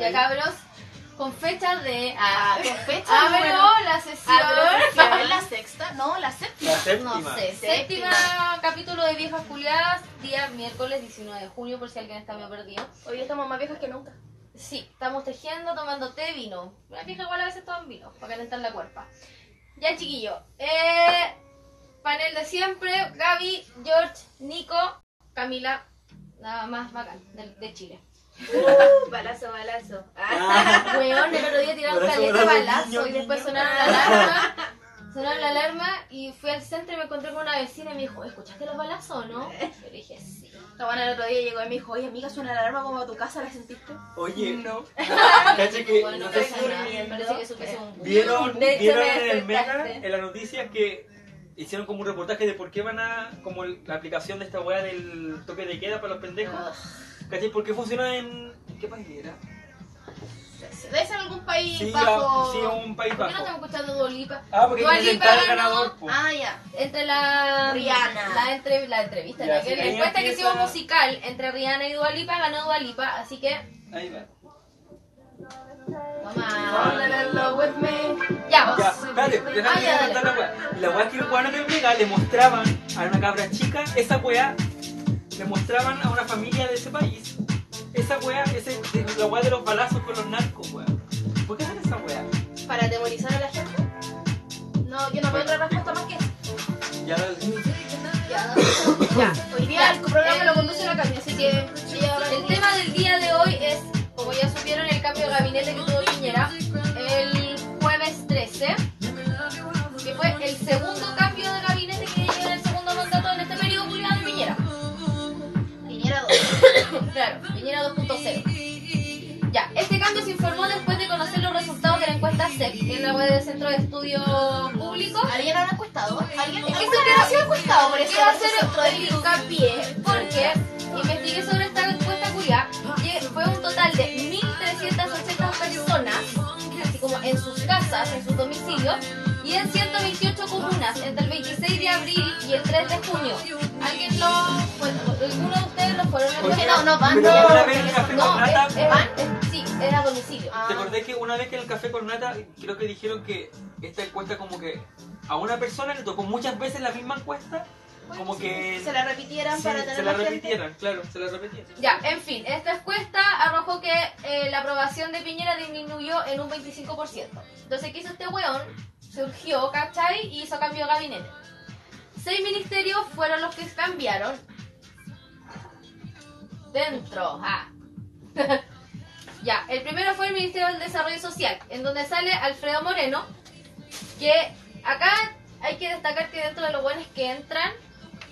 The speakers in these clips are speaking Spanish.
Ya cabros, con fecha de... Ah, Ah, con fecha. Abro bueno. la sesión. Abro, ¿Es la sexta? No, la séptima. La séptima. No sé, Séptima. séptima capítulo de Viejas Culiadas, día miércoles 19 de junio, por si alguien está medio perdido. Hoy estamos más viejas que nunca. Sí, estamos tejiendo, tomando té, vino. Las viejas igual a veces toman vino, para calentar la cuerpa. Ya, chiquillo. Eh, panel de siempre, Gaby, George, Nico, Camila, nada más bacán, de, de Chile. Uh, balazo, balazo. Ah, Weón, el otro día tiraron caleta balazo, niño, y después niño. sonaron la alarma. Sonaron la alarma y fui al centro y me encontré con una vecina y me dijo, ¿escuchaste los balazos o no? Yo le dije, sí. La buena el otro día llegó y me dijo, oye amiga, suena la alarma como a tu casa, ¿la sentiste? Oye, No. caché que Bueno, no nada, parece que supiese un vieron, vieron me en el Mega, en la noticia que hicieron como un reportaje de por qué van a, como el- la aplicación de esta weá del toque de queda para los pendejos. ¿Cachai? ¿Por qué funciona en, ¿en qué país era? Debe ser algún país Sí, bajo... a- sí, un país ¿Por qué no estamos escuchando Dua Lipa? Ah, porque Dua que Lipa ganó ganador, po. Ah, ya. Entre la... Rihanna. La, entre, la entrevista, Ya, la, sí, que- la encuesta que empieza- hicimos musical entre Rihanna y Dua Lipa, ganó Dua Lipa, así que... Ahí va. Toma. Fall in love with me. Ya. Ya, espérate, déjame Ah, contar la weá. Y la weá es que los Mega le mostraban a una cabra chica esa weá, le mostraban a una familia de ese país. Esa weá, ese, la weá de los balazos con los narcos, weá. ¿Por qué hacen esa weá? ¿Para atemorizar a la gente? No, yo no veo otra respuesta más que esa. Ya, Ya, Ya, hoy día Ya, el programa lo conduce la Cami, así que la web del Centro de Estudios Públicos. ¿Alguien habrá encuestado? ¿Alguien? Es que ¿Alguna eso vez ha sido encuestado? Por eso Quiero hacer el hincapié porque investigué sobre esta en sus domicilios, y en 128 comunas entre el 26 de abril y el 3 de junio. ¿Alguien lo? ¿Alguno de ustedes lo fueron a Oye, no, no, van. No. una vez en el café No, con nata, es- es- es- sí, era domicilio. ¿te acordás que una vez que en el café con nata, creo que dijeron que esta encuesta como que a una persona le tocó muchas veces la misma encuesta? Como que Se la repitieran sí, para tener se la gente. repitieran, claro, se la repitieran. Ya, en fin, esta encuesta arrojó que eh, la aprobación de Piñera disminuyó en un 25%. Entonces, ¿qué hizo este weón? Surgió, ¿cachai? Y hizo cambio de gabinete. Seis ministerios fueron los que cambiaron. Dentro, ah. ya, el primero fue el Ministerio del Desarrollo Social, en donde sale Alfredo Moreno, que acá hay que destacar que dentro de los buenos que entran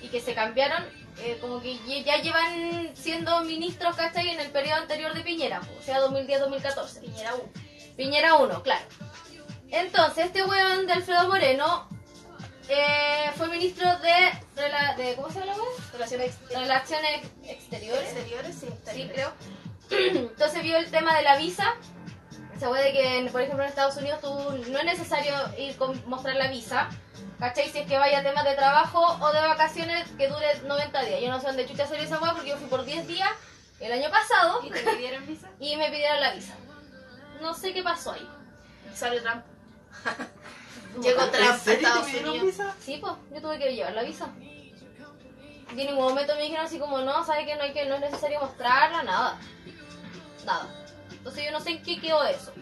y que se cambiaron, eh, como que ya llevan siendo ministros, ¿cachai? En el periodo anterior de Piñera, o sea, 2010-2014. Piñera 1. Piñera 1, claro. Entonces, este weón de Alfredo Moreno eh, fue ministro de, de. ¿Cómo se llama? Relaciones Relaciones Exteriores. exteriores, sí, Sí, exteriores. creo. Entonces vio el tema de la visa. Esa wea de que, por ejemplo, en Estados Unidos tú no es necesario ir con mostrar la visa. ¿Cachai? Si es que vaya a temas de trabajo o de vacaciones que dure 90 días. Yo no sé dónde chucha salió esa wea porque yo fui por 10 días el año pasado ¿Y te pidieron visa? y me pidieron la visa. No sé qué pasó ahí. Salió Trump. Llegó ¿En Trump a Estados Unidos. visa? Sí, pues, yo tuve que llevar la visa. Y en ningún momento me dijeron así como, no, sabes que no, hay que no es necesario mostrarla, nada. Nada. Entonces yo no sé en qué quedó eso.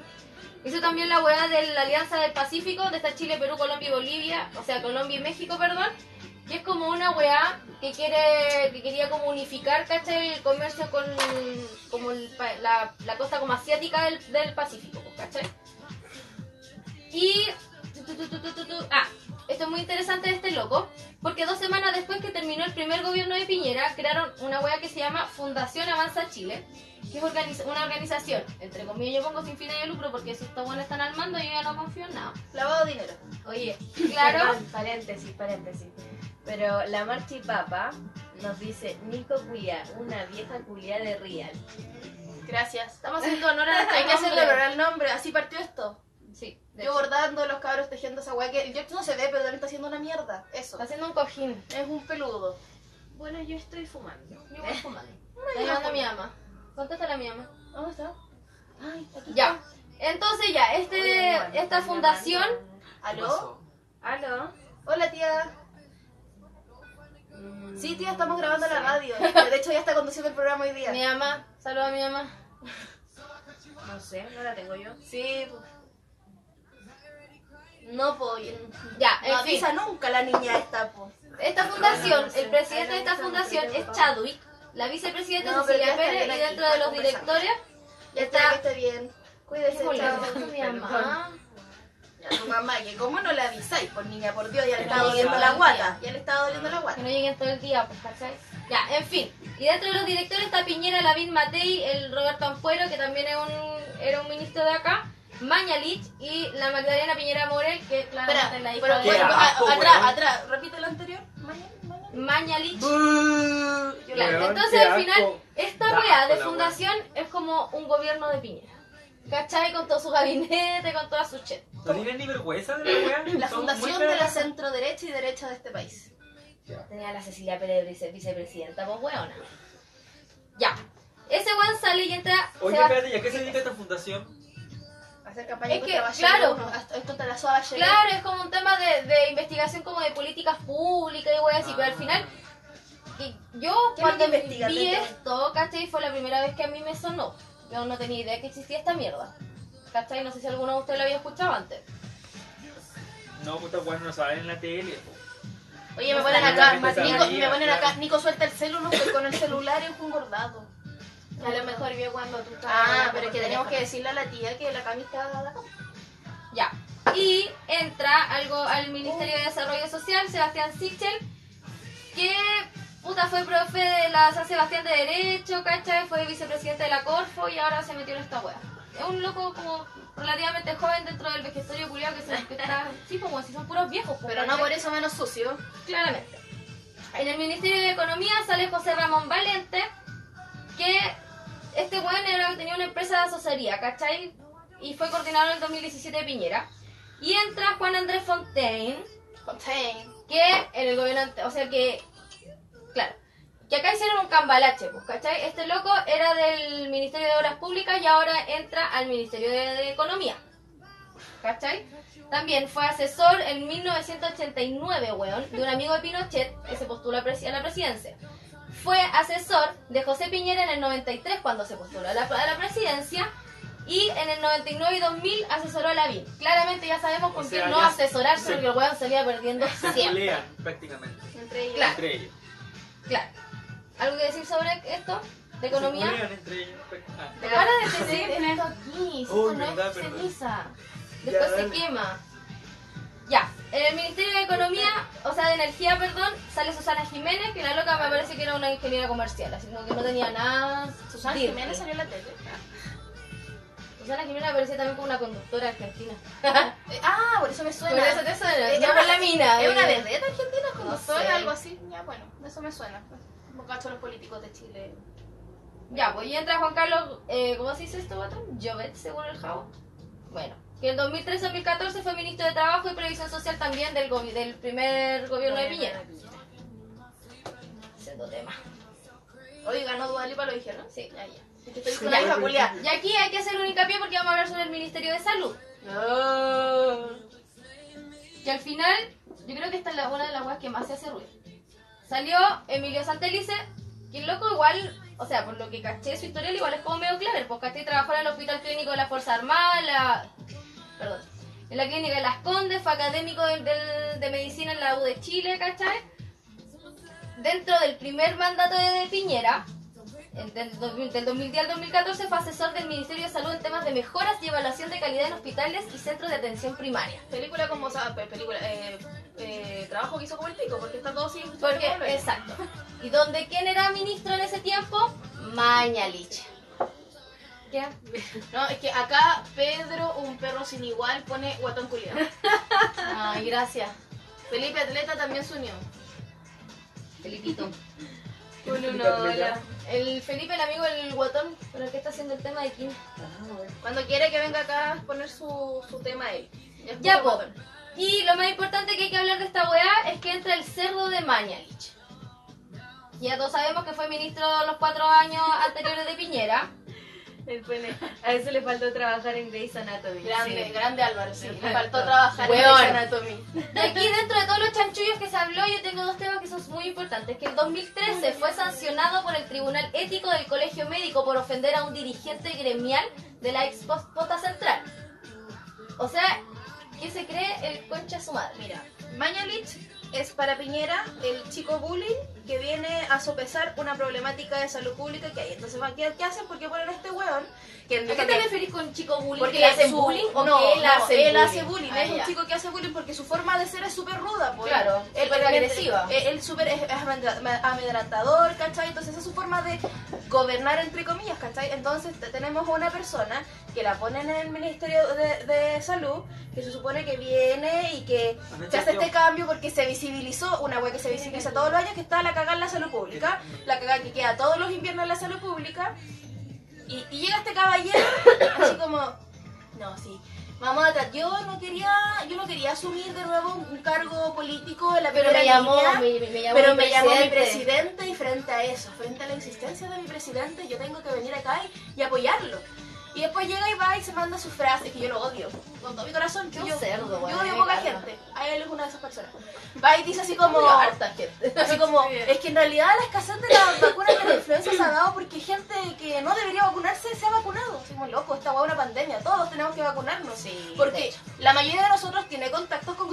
Hizo también la hueá de la Alianza del Pacífico, donde está Chile, Perú, Colombia y Bolivia, o sea, Colombia y México, perdón. Que es como una weá que quiere, que quería como unificar, ¿cachai? El comercio con como el la, la costa como asiática del, del Pacífico, ¿cachai? Y... tu, tu, tu, Ah, esto es muy interesante de este loco, porque dos semanas después que terminó el primer gobierno de Piñera, crearon una wea que se llama Fundación Avanza Chile, que es organiza- una organización, entre comillas yo pongo sin fines de lucro, porque si estos buenos están al mando yo ya no confío en nada. Lavado dinero. Oye, Claro. perdón, paréntesis, paréntesis. Pero la Marchipapa nos dice Nico Culia, una vieja culia de Real. Gracias. Estamos haciendo honor a nuestro Hay que hacerle honor al nombre. Así partió esto. Sí, Yo hecho. bordando, los cabros tejiendo esa weá que el George no se ve, pero también está haciendo una mierda. Eso. Está haciendo un cojín. Es un peludo. Bueno, yo estoy fumando. Yo voy fumando. Está llamando a mi ama. Contéstale a mi ama. ¿Dónde está? Ay, aquí Ya. Entonces ya, este, esta fundación, ¿Qué ¿Aló? ¿Aló? Hola, tía. Mm, Sí, tía, estamos grabando la radio. De hecho, ya está conduciendo el programa hoy día. mi mamá, saluda a mi mamá. No sé, no la tengo yo. Sí. pues. No, pues. Ya, No en fin. avisa nunca la niña esta, pues. Esta fundación, el presidente de esta fundación es Chadwick, la vicepresidenta No, Cecilia está Pérez y dentro de los conversando. directores Ya está, está... que esté bien. Cuídese, chao. mi mamá. Ya, tu mamá, que cómo no le avisáis, por niña, por Dios, ya le Que estaba llegue doliendo la guata. Ya le estaba doliendo la Que guata. no lleguen todo el día, pues, ¿cachai? Ya, en fin. Y dentro de los directores está Piñera, Lavín Matei, el Roberto Ampuero, que también es un, era un ministro de acá, Mañalich y la Magdalena Piñera Morel, que claramente es la hija pero de... Atrás, atrás. Repite lo anterior. Mañalich. Claro, entonces al final, esta weá de fundación es como un gobierno de Piñera. ¿Cachai? Con todo su gabinete, con toda su chet. ¿No tienen ni vergüenza de la weá? La fundación de la centro derecha y derecha de este país. Tenía a la Cecilia Pérez vice- vicepresidenta, pues weona. Ya. Ese weón sale y entra. Oye, espérate, ¿y a qué se dedica esta fundación? Hacer campaña Es contra que, claro. uno, Esto te la Bachelet. Claro, es como un tema de, de investigación como de políticas públicas y wey así, pero al final. y yo ¿Qué es cuando vi esto, ¿cachai? Fue la primera vez que a mí me sonó. Yo no tenía idea que existía esta mierda. ¿Cachai? No sé si alguno de ustedes lo había escuchado antes. No, puta weá, no salen en la tele. Oye, me ponen acá, Nico, me ponen acá, Nico suelta el celu, no estoy con el celular y un engordado. A lo mejor vio cuando tú estabas. Ah, pero es que por tenemos que decirle a la tía que la Cami está de acá. Ya. Y entra algo al Ministerio de Desarrollo Social, Sebastián Sichel, que puta fue profe de la San Sebastián de Derecho, ¿cachai? Fue vicepresidente de la Corfo y ahora se metió en esta wea. Es un loco como relativamente joven dentro del vejestorio culiado que se está. Sí, como si son puros viejos, pues, Pero no por eso menos sucio. Claramente. En el Ministerio de Economía sale José Ramón Valente, que este weón era- tenía una empresa de asesoría, ¿cachai? Y fue coordinador en el 2017 de Piñera. Y entra Juan Andrés Fontaine, que en el gobierno, o sea que, claro, que acá hicieron un cambalache, pues, ¿cachai? Este loco era del Ministerio de Obras Públicas y ahora entra al Ministerio de, de Economía, ¿cachai? También fue asesor en 1989, weón, de un amigo de Pinochet que se postuló a, presi- a la presidencia. Fue asesor de José Piñera en el 93 cuando se postuló a la, a la presidencia y en el 99 y 2000 asesoró a Lavín. Claramente ya sabemos qué sea, no asesorarse se- porque el weón salía perdiendo Se siempre. pelean prácticamente. Entre ellos. Claro. Entre ellos. Claro. ¿Algo que decir sobre esto? ¿De Se economía? pelean entre ellos. Ah. Para de decir esto aquí, si Uy, esto no verdad, es ceniza. Después Ya, se quema. Ya, en el Ministerio de Economía, o sea, de Energía, perdón, sale Susana Jiménez, que la loca me parece que era una ingeniera comercial, así como que no tenía nada. Susana dirty. Jiménez salió en la tele. Susana Jiménez me parecía también como una conductora argentina. Ah, por eso me suena. Por eso te suena, Eh, no una- la mina. ¿Es una eh. vedette argentina con No sé. algo así? Ya, bueno, eso me suena. No cacho los políticos de Chile. Ya, pues y entra Juan Carlos, eh, ¿cómo se dice esto, Baton? Jovet, según el Javo. Bueno, que en 2013-2014 fue ministro de Trabajo y Previsión Social también del, del primer gobierno de Piñera. Siendo tema. Oye, ganó Dualipa, lo dijeron. Sí. Ya, ya. Estoy Ya. Julia. Y aquí hay que hacer un hincapié porque vamos a hablar sobre el Ministerio de Salud. Que al final, yo creo que esta es la, una de las weas que más se hace ruido. Salió Emilio Santelice, que el loco igual, o sea, por lo que caché su historial, igual es como medio clave, porque caché trabajó en el Hospital Clínico de la Fuerza Armada, la, perdón, en la Clínica de Las Condes, fue académico de medicina en la U de Chile, ¿cachai? Dentro del primer mandato de, de Piñera, del, 2000 del 2010 al 2014 fue asesor del Ministerio de Salud en temas de mejoras y evaluación de calidad en hospitales y centros de atención primaria. Película como, o sea, pe- película, eh, eh, trabajo que hizo como el pico, porque está todo así. Porque, exacto. ¿Y dónde quién era ministro en ese tiempo? Mañalich. ¿Qué? No, es que acá Pedro, un perro sin igual, pone guatón culiado. Ay, gracias. Felipe Atleta también se unió. Felipito. Felipe Uno, hola. El Felipe, el amigo del guatón, con el que está haciendo el tema de Kim. Cuando quiere que venga acá a poner su, su tema él. Ya, po. Y lo más importante que hay que hablar de esta weá es que entra el cerdo de Mañalich. Ya todos sabemos que fue ministro los cuatro años anteriores de Piñera. A eso le faltó trabajar en Grey's Anatomy. Grande, Sí. grande Álvaro, sí. Le faltó. trabajar en. Grey's Anatomy. De aquí dentro de todos los chanchullos que se habló, yo tengo dos temas que son muy importantes. Que el 2013 fue sancionado por el Tribunal Ético del Colegio Médico por ofender a un dirigente gremial de la expostota central. O sea, ¿qué se cree el concha su madre? Mira, Mañalich es para Piñera el chico bullying que viene a sopesar una problemática de salud pública que hay. Entonces, ¿qué, hacen? Porque ponen este weón que ¿A qué te referís con chico bullying? porque ¿Que le hacen su- bullying o no, que él no, hace él bullying? hace bullying. Ah, es un chico que hace bullying porque su forma de ser es súper ruda. pues. Claro, Él- súper él- agresiva. Él, él súper es, es amedra- amedrantador, ¿cachai? Entonces esa es su forma de gobernar, entre comillas, ¿cachai? Entonces te- tenemos una persona que la ponen en el Ministerio de, de Salud, que se supone que viene y que se hace este cambio porque se visibilizó, una wea que se visibiliza todos los años, que está la cagada en la salud pública, la cagada que queda todos los inviernos en la salud pública, y, y llega este caballero, así como, no, sí, vamos a tratar, yo no quería, yo no quería asumir de nuevo un cargo político en la Pero me llamó, línea, me, me llamó pero mi me llamó mi presidente. presidente y frente a eso, frente a la existencia de mi presidente, yo tengo que venir acá y, y apoyarlo. Y después llega y va y se manda sus frases, que yo lo odio, con todo mi corazón. Que yo, cerdo, yo bueno, odio poca gente. A él es una de esas personas. Va y dice así como... harta gente. Así como, es que en realidad la escasez de las vacunas de la influenza se ha dado porque gente que no debería vacunarse se ha vacunado. Así como, loco, esta hueá una pandemia, todos tenemos que vacunarnos. Sí, porque la mayoría de nosotros tiene contactos con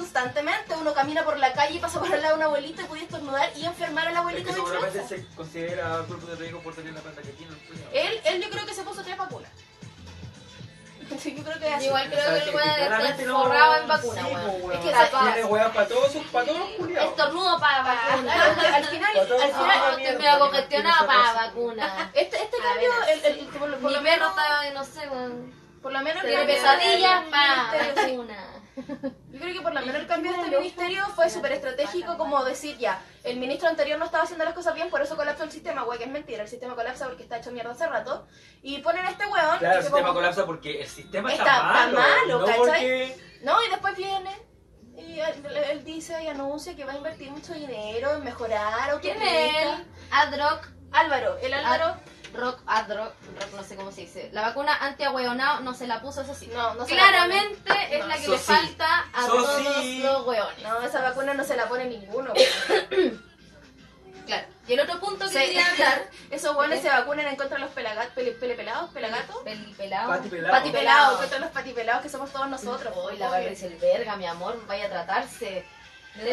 constantemente. Uno camina por la calle y pasa por al lado de una abuelita y puede estornudar y enfermar al Es abuelito que de seguramente influenza. se considera grupo de riesgo por tener la planta que tiene. el. Él, él yo creo que se puso tres vacunas. Sí, yo creo que es. Igual creo que el que weón estar no- forrado en vacuna, Sí, weón. weón. Es que tiene weas para todos sus, para todos los culiados. Estornudo para vacuna. Al final, al final, Ah, estoy medio congestionado para vacuna. este, este A cambio, el, el- el- por, lo- Mi perro menos, no sé, weón. por lo menos el Tiene pesadillas para vacuna. Yo creo que por lo menos el cambio de este ministerio fue súper estratégico como decir ya, el ministro anterior no estaba haciendo las cosas bien, por eso colapsó el sistema, güey, que es mentira, el sistema colapsa porque está hecho mierda hace rato, y ponen a este weón, Claro, el sistema como- colapsa porque el sistema está, malo. malo, no ¿cachai? porque... no, y después viene, y él, él dice y anuncia que va a invertir mucho dinero en mejorar ¿Quién es él? Adrock. Álvaro, el Álvaro, Rock, Adrock, Rock, no sé cómo se dice. La vacuna antiahueonado no se la puso, eso sí. no, no se la Claramente es No, la que le sí. falta a todos sí. los hueones. No, esa vacuna no se la pone ninguno. Claro. Y el otro punto que Sí. quería hablar. Esos weones se vacunan en contra de los pelagat, pele, pele pelados, pelagatos. Pel- pelado. Pati pelado. Patipelados, contra los patipelados que somos todos nosotros. Uy, la obvio. Patricia el verga, mi amor, vaya a tratarse. Doy-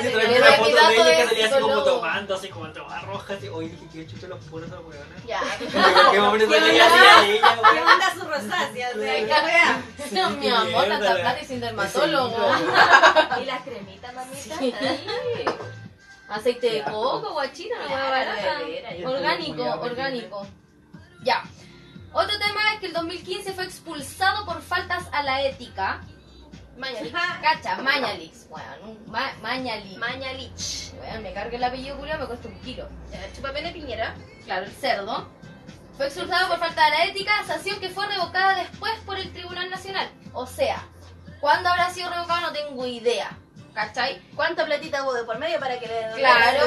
si le trae doy una foto de ella que salía así como tomando, así como toda roja, así. Oye, dije que chucho los puros a los weones. Ya. ¿En qué momento ¿Qué onda? así a ella, ¿Qué onda su rosácea? O sea, qué No, mi qué amor, tanta la- plata y sin dermatólogo. ¿Y las cremitas, mamita? Sí. Aceite de coco, guachina, hueá Claro, barata. Orgánico, orgánico. Ya. Otro tema es que el 2015 fue expulsado por faltas a la ética. Mañana. Cacha, Mañalix, weón. Ma Mañalix. Mañalich. Weón, me carga el apellido culiao, me cuesta un kilo. Chupapene Piñera. Claro, el cerdo. Fue expulsado por falta de la ética, sanción que fue revocada después por el Tribunal Nacional. O sea, ¿cuándo habrá sido revocado? No tengo idea. ¿Cachai? ¿Cuánta platita hubo de por medio para que le den Claro,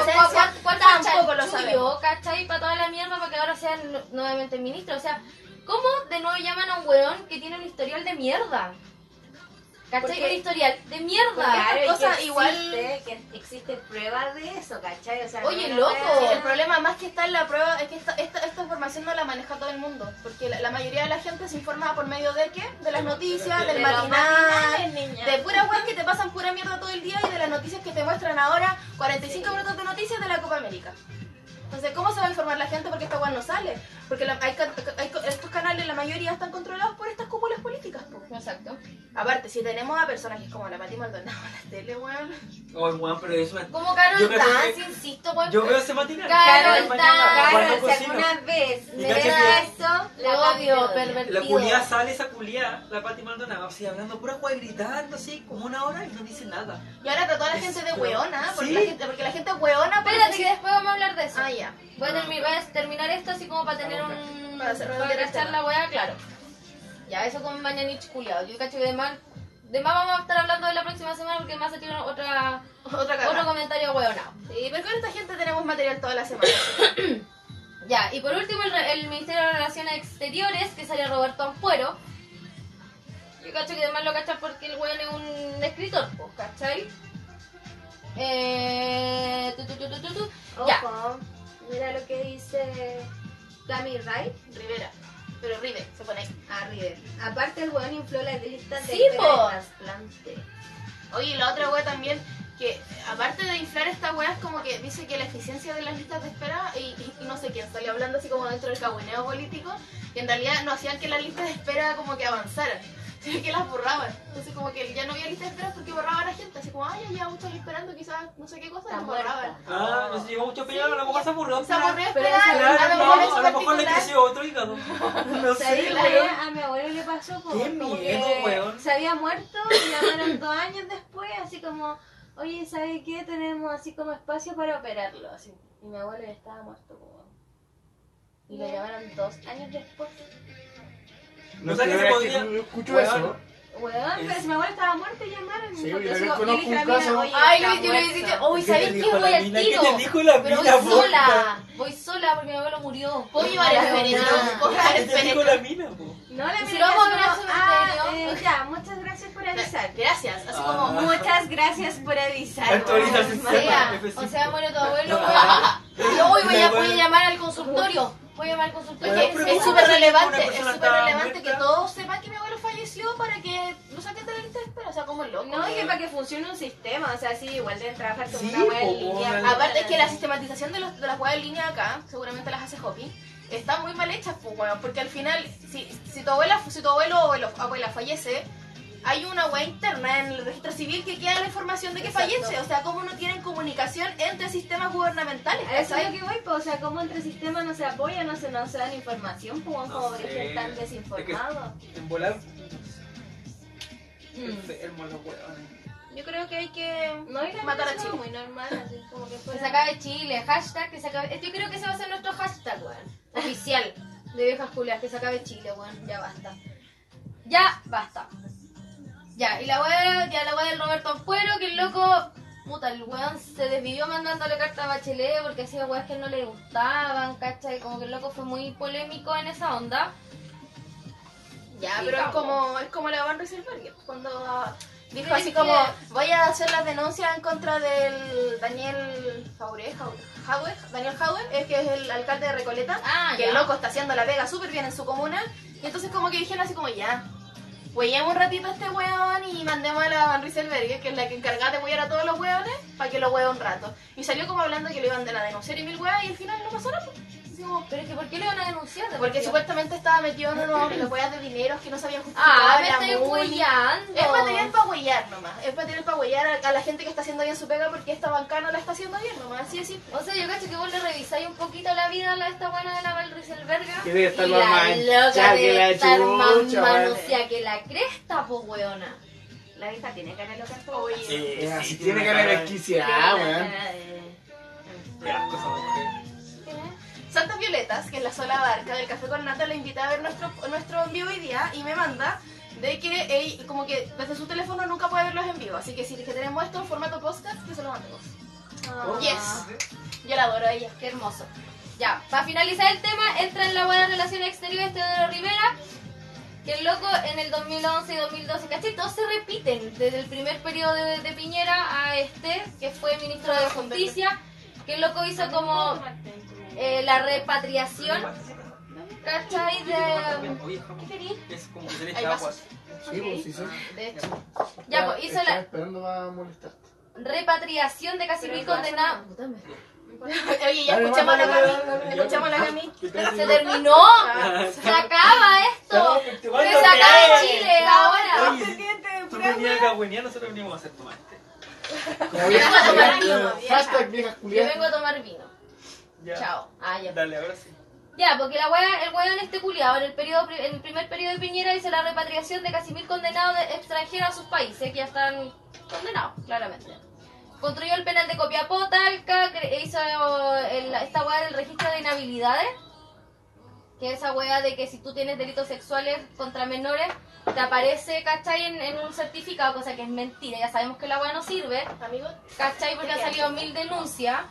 ¿cuánto Tampoco lo sabemos. ¿cachai? Para toda la mierda para que ahora sea nu- nuevamente ministro. O sea, ¿cómo de nuevo llaman a un weón que tiene un historial de mierda? ¿Cachai? Porque- Un historial de mierda. Claro, cosa que igual- existe, que existe pruebas de eso, ¿cachai? O sea, Oye, loco. Sí, el problema más que está en la prueba es que esta, esta, esta información no la maneja todo el mundo. Porque la, la mayoría de la gente se informa por medio de qué? De las noticias, del De matinal, de pura web que te pasan pura mierda todo el día y de las noticias que te muestran ahora 45 minutos de noticias de la Copa América. Entonces, ¿cómo se va a informar la gente? Porque esta web no sale. Porque la- hay, hay estos canales, la mayoría están controlados por estas cúpulas políticas. po. Exacto. Aparte, si tenemos a personajes como la Pati Maldonado en la tele, weón. Oh, weón, pero es una... Como Carol Dance, que- insisto, weón. Yo veo ese matinal. Carol Dance. Claro, si alguna vez me que- eso, la odio, pervertido. La culiada sale, esa culiada, la Pati Maldonado, así hablando pura weá, gritando así, como una hora y no dice nada. Y ahora trató a la Es- gente de weona, porque, sí. la gente, porque la gente es weona. Espérate que después vamos a hablar de eso. Ya. Voy a, termi- voy a terminar esto así como para tener un... Para hacer para cachar la weá, claro. Ya, eso con Mañanich culiado. Yo cacho que de más, de más vamos a estar hablando de la próxima semana porque más se tiene otra, Otra otro comentario weonado. Sí, pero con esta gente tenemos material toda la semana. Ya, y por último el, el Ministerio de Relaciones Exteriores, que sale Roberto Ampuero. Yo cacho que además lo cachan porque el weón es un escritor, ¿cachai? Eh, tu, tu, tu. Ya. Mira lo que dice Cami Wright. Rivera. Pero Rive, se pone ahí. Ah, River. Aparte, el weón infló las listas de Sí, de trasplante. Oye, y la otra wea también, que aparte de inflar esta wea, es como que dice que la eficiencia de las listas de espera, y, y- y no sé quién salió hablando así como dentro del cagüineo político, que en realidad no hacían que las listas de espera como que avanzaran, sino que las borraban. Entonces como que ya no había listas de espera porque borraban a la gente, así como, ay, ya lleva mucho esperando, quizás no sé qué cosa, y borraban. Ah, no sé, llevo mucho pillado, a lo mejor se aburrió. Se aburrió Claro, a lo mejor es a lo mejor le creció otro hígado. No ¿Sabes sé, a mi abuelo le pasó? po? Qué Como miedo, que weón. Se había muerto y llamaron dos años después, así como, oye, ¿sabes qué? Tenemos así como espacio para operarlo. Así. Y mi abuelo ya estaba muerto, po. Y lo llamaron dos años después. O sea que se podría- que escucho eso. Weón, pero si mi abuelo estaba muerto, llamaron. Sí, y yo así también como- conozco y le dije a un la caso. mina, oye, Ay, Luis, yo le muerto. dijiste, uy, ¿Qué ¿sabes te qué? dijo la Voy al mina? tiro. ¿Qué te dijo la Pero voy sola, voy sola porque mi abuelo murió. Puedo llevar el féretro, puedo llevar ¿Qué el te dijo féretro. la mina, po? No, la si lo vamos a ah, eh, ya, muchas gracias por avisar. Gracias, así Ah. como, Muchas gracias por avisar. O sea, F5. o sea, muere tu abuelo, weón. Yo voy a llamar al consultorio. Voy a llamar al consultorio. Bueno, es ¿cómo súper relevante, es súper relevante que todos sepan que mi abuelo falleció para que lo saquen de la lista de espera, o sea, como el loco. No, y que para que funcione un sistema, o sea, sí, igual deben trabajar como Sí, una web en línea. Aparte es que la sistematización de, los, de las weas en línea acá, seguramente las hace Hopi, está muy mal hecha, pues, weón, porque al final, si, si tu abuela, si tu abuelo o abuelo- abuela fallece, hay una web interna en el registro civil que queda la información de que Exacto. fallece, o sea, cómo no tienen comunicación entre sistemas gubernamentales, A eso es lo que voy, pues, o sea, como entre sistemas no se apoyan, no se nos dan información, pues, No como sé. están desinformados. En volar. Mm. Enfermos los huevones. Yo creo que hay que No, matar a Chile. muy normal, así como que Que fuera... se acabe Chile, hashtag que se acabe. Yo creo que ese va a ser nuestro hashtag, weón. Oficial de viejas culias, que se acabe Chile, weón. Ya basta. Ya basta. Ya, y la weá, ya la weá del Roberto Ampuero, que el loco, puta, el weón se desvivió mandándole carta a Bachelet porque hacía weas que no le gustaban, ¿cachai? Como que el loco fue muy polémico en esa onda. Ya, Sí, pero es como, es como la Van Rieselberg, cuando dijo así como, voy a hacer las denuncias en contra del Daniel Faure, Jaue, Daniel Jaue, es que es el alcalde de Recoleta, Ah, que ya. el loco está haciendo la pega súper bien en su comuna, y entonces como que dijeron así como, ya, huellemos un ratito a este weón y mandemos a la Van Rieselberg, que es la que encargada de huellar a todos los weones, para que lo hueá un rato. Y salió como hablando que lo iban a denunciar y mil weas, y al final no pasó nada. Pero es que, ¿por qué le van a denunciar? porque supuestamente estaba metido en unos en las weas de dineros que no sabían justificar. Ah, me estoy huellando. Es material para huellar nomás. Es material para huellar a, a la gente que está haciendo bien su pega porque esta banca no la está haciendo bien nomás. Así es simple. O sea, yo cacho que vos le revisáis un poquito la vida a la esta buena de la Val Rieselberga. Que debe estar y más la loca que debe la estar más vale. manoseada que la cresta, po weona. La vieja tiene cara loca. Sí, Es sí, así, tiene cara de Tiene weón. cara de- Santas Violetas, que es la sola barca del Café con Nata, la invité a ver nuestro, nuestro en vivo hoy día y me manda de que ey, como que desde su teléfono nunca puede verlos en vivo. Así que si es que tenemos esto en formato podcast, que se lo mandemos. Ah. Yes. Yo la adoro a ella. Qué hermoso. Ya, para finalizar el tema, entra en la buena relación exterior Teodoro Rivera. Que el loco en el 2011 y 2012, ¿cachai? Todos se repiten desde el primer periodo de, de Piñera a este, que fue ministro de Justicia. Que el loco hizo como eh, la repatriación, ¿cachai? De. ¿Qué querías? es como que se le agua. Sí, pues sí, sí. De hecho. Ya, pues hizo Estaba la esperando para molestar. repatriación de casi mil condenados. Oye, ya escuchamos a la Cami. Escuchamos a la Cami. ¿Qué tal? Se terminó. Ah, Se acaba esto. Se acaba Chile ahora. Tú venías a cagüenear, nosotros veníamos a hacer tomate. Como Yo vengo a tomar vino, Yo vengo a tomar vino. Ya. Chao. Ah, ya. Dale, ahora sí. Ya, porque la wea, el weón este culiado en el periodo, en el primer periodo de Piñera hizo la repatriación de casi mil condenados de extranjeros a sus países, que ya están condenados, claramente. Construyó el penal de Copiapó, Talca, cre- hizo el- esta wea del registro de inhabilidades, que es esa wea de que si tú tienes delitos sexuales contra menores, te aparece, ¿cachai? En, en un certificado, cosa que es mentira, ya sabemos que la wea no sirve, Amigo, ¿cachai? Porque han salido mil denuncias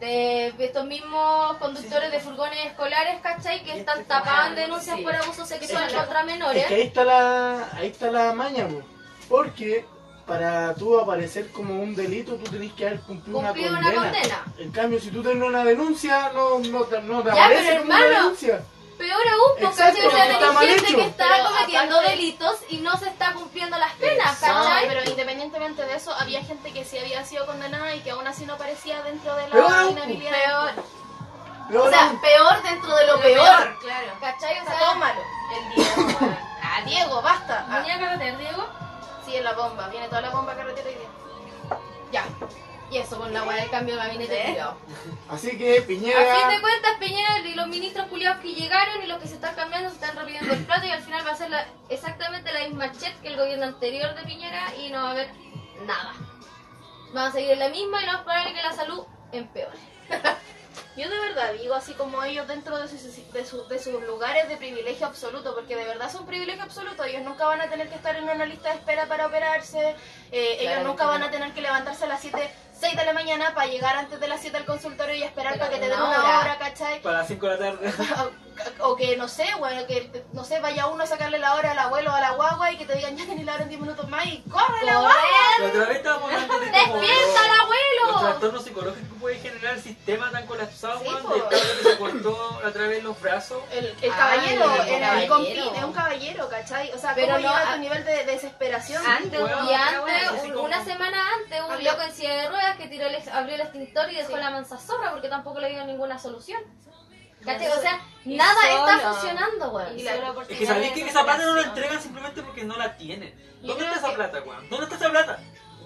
de estos mismos conductores de furgones escolares, ¿cachai? Que están tapados en denuncias Sí. por abuso sexual Es que- contra Es menores. que ahí está la, ahí está la maña, po. porque para tú aparecer como un delito tú tenés que haber cumplido, Cumplido una, una condena. condena. En cambio, si tú tienes una denuncia, no, no, no te Ya, aparece pero como una hermano, denuncia. Peor aún, pues, Exacto, ¿cachai? O sea, está tenés mal gente hecho. que está Pero cometiendo aparte- delitos y no se está cumpliendo las penas, No, ¿cachai? pero independientemente de eso, había gente que sí había sido condenada y que aún así no aparecía dentro de Peor la aún, inhabilidad. Peor. Pero O sea, peor dentro de lo peor. claro. ¿Cachai? O Está sea, todo malo. El Diego, weón. Ah, Diego, basta. Ah, ¿Venía a carretera, Diego? sí, en la bomba. Viene toda la bomba carretera hoy día. Ya. Y eso con la weá del cambio de gabinete ¿Eh? culiao. Así que A fin Piñera, de cuentas, Peñera y los ministros culiados que llegaron y los que se están cambiando se están repitiendo el plato y al final va a ser la- exactamente la misma chet que el gobierno anterior de Piñera y no va a haber nada. Van a seguir en la misma y lo más probable es que la salud empeore. Yo de verdad digo así como ellos dentro de, sus, de, su- de sus lugares de privilegio absoluto, porque de verdad son privilegio absoluto. Ellos nunca van a tener que estar en una lista de espera para operarse, eh, ellos nunca van a tener que levantarse a las 7, 6 de la mañana para llegar antes de las 7 al consultorio y esperar para que te den una hora, ¿cachai? Para las 5 de la tarde. O que no sé, bueno, que no sé, vaya uno a sacarle la hora al abuelo o a la guagua y que te digan ya tenés la hora en 10 minutos más y corre la guagua. De ¡Despierta al los abuelo! trastornos psicológicos que puede generar el sistema tan colapsado, Sí, cabro que se cortó la otra vez los brazos. El, el Ah, caballero, el el, el caballero. compi- es un caballero, ¿cachai? O sea, Pero ¿cómo no, llega a a- tu nivel de desesperación? Antes. Y antes, así un- como- una semana antes, un loco en silla de ruedas que tiró el, abrió el extintor y dejó Sí. la mansa zorra porque tampoco le dio ninguna solución. ¿Cachai? No, O sea, y nada está solo. funcionando, weón. Y la- Es que sabéis que esa plata no la entregan simplemente porque no la tienen. ¿Dónde está esa que- plata, weón? ¿Dónde está esa plata?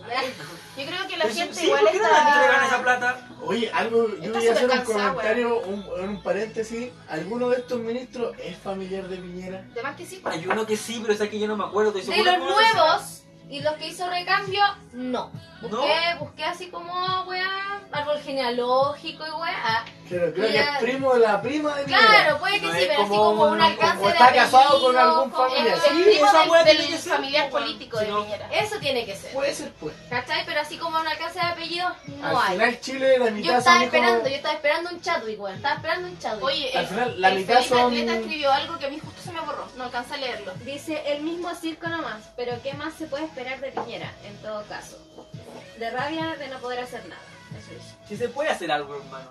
Yo creo que la Pero gente sí, igual ¿por qué no la entregan esa está... plata? oye, algo, yo Está voy a hacer un comentario, un, un paréntesis. ¿Alguno de estos ministros es familiar de Piñera? De más que sí. Hay uno que sí, pero es que yo no me acuerdo. estoy De los nuevos y los que hizo recambio, no. Busqué, ¿No? busqué así como, weá, árbol genealógico y weá. Creo, creo que es primo de la prima de Piñera. Claro, puede que No sí, pero así como como un un- alcance como de está casado con apellido, algún como- familiar. El Sí, primo esa del, weá del tiene que ser, familiar weón. político Si de no- Piñera. Eso tiene que ser. Puede ser, pues. ¿Cachai? Pero así como un alcance de apellido, no Al hay. final Chile, la Yo mitad estaba son esperando, hijos... yo estaba esperando un Chadwick, weón. Estaba esperando un Chadwick. Oye, Al el, final, la el mitad Felipe son- Atleta escribió algo que a mí justo se me borró. No alcanza a leerlo. Dice el mismo circo nomás, pero ¿qué más se puede esperar de Piñera en todo caso? De rabia de no poder hacer nada. Eso es. Si se puede hacer algo, hermano.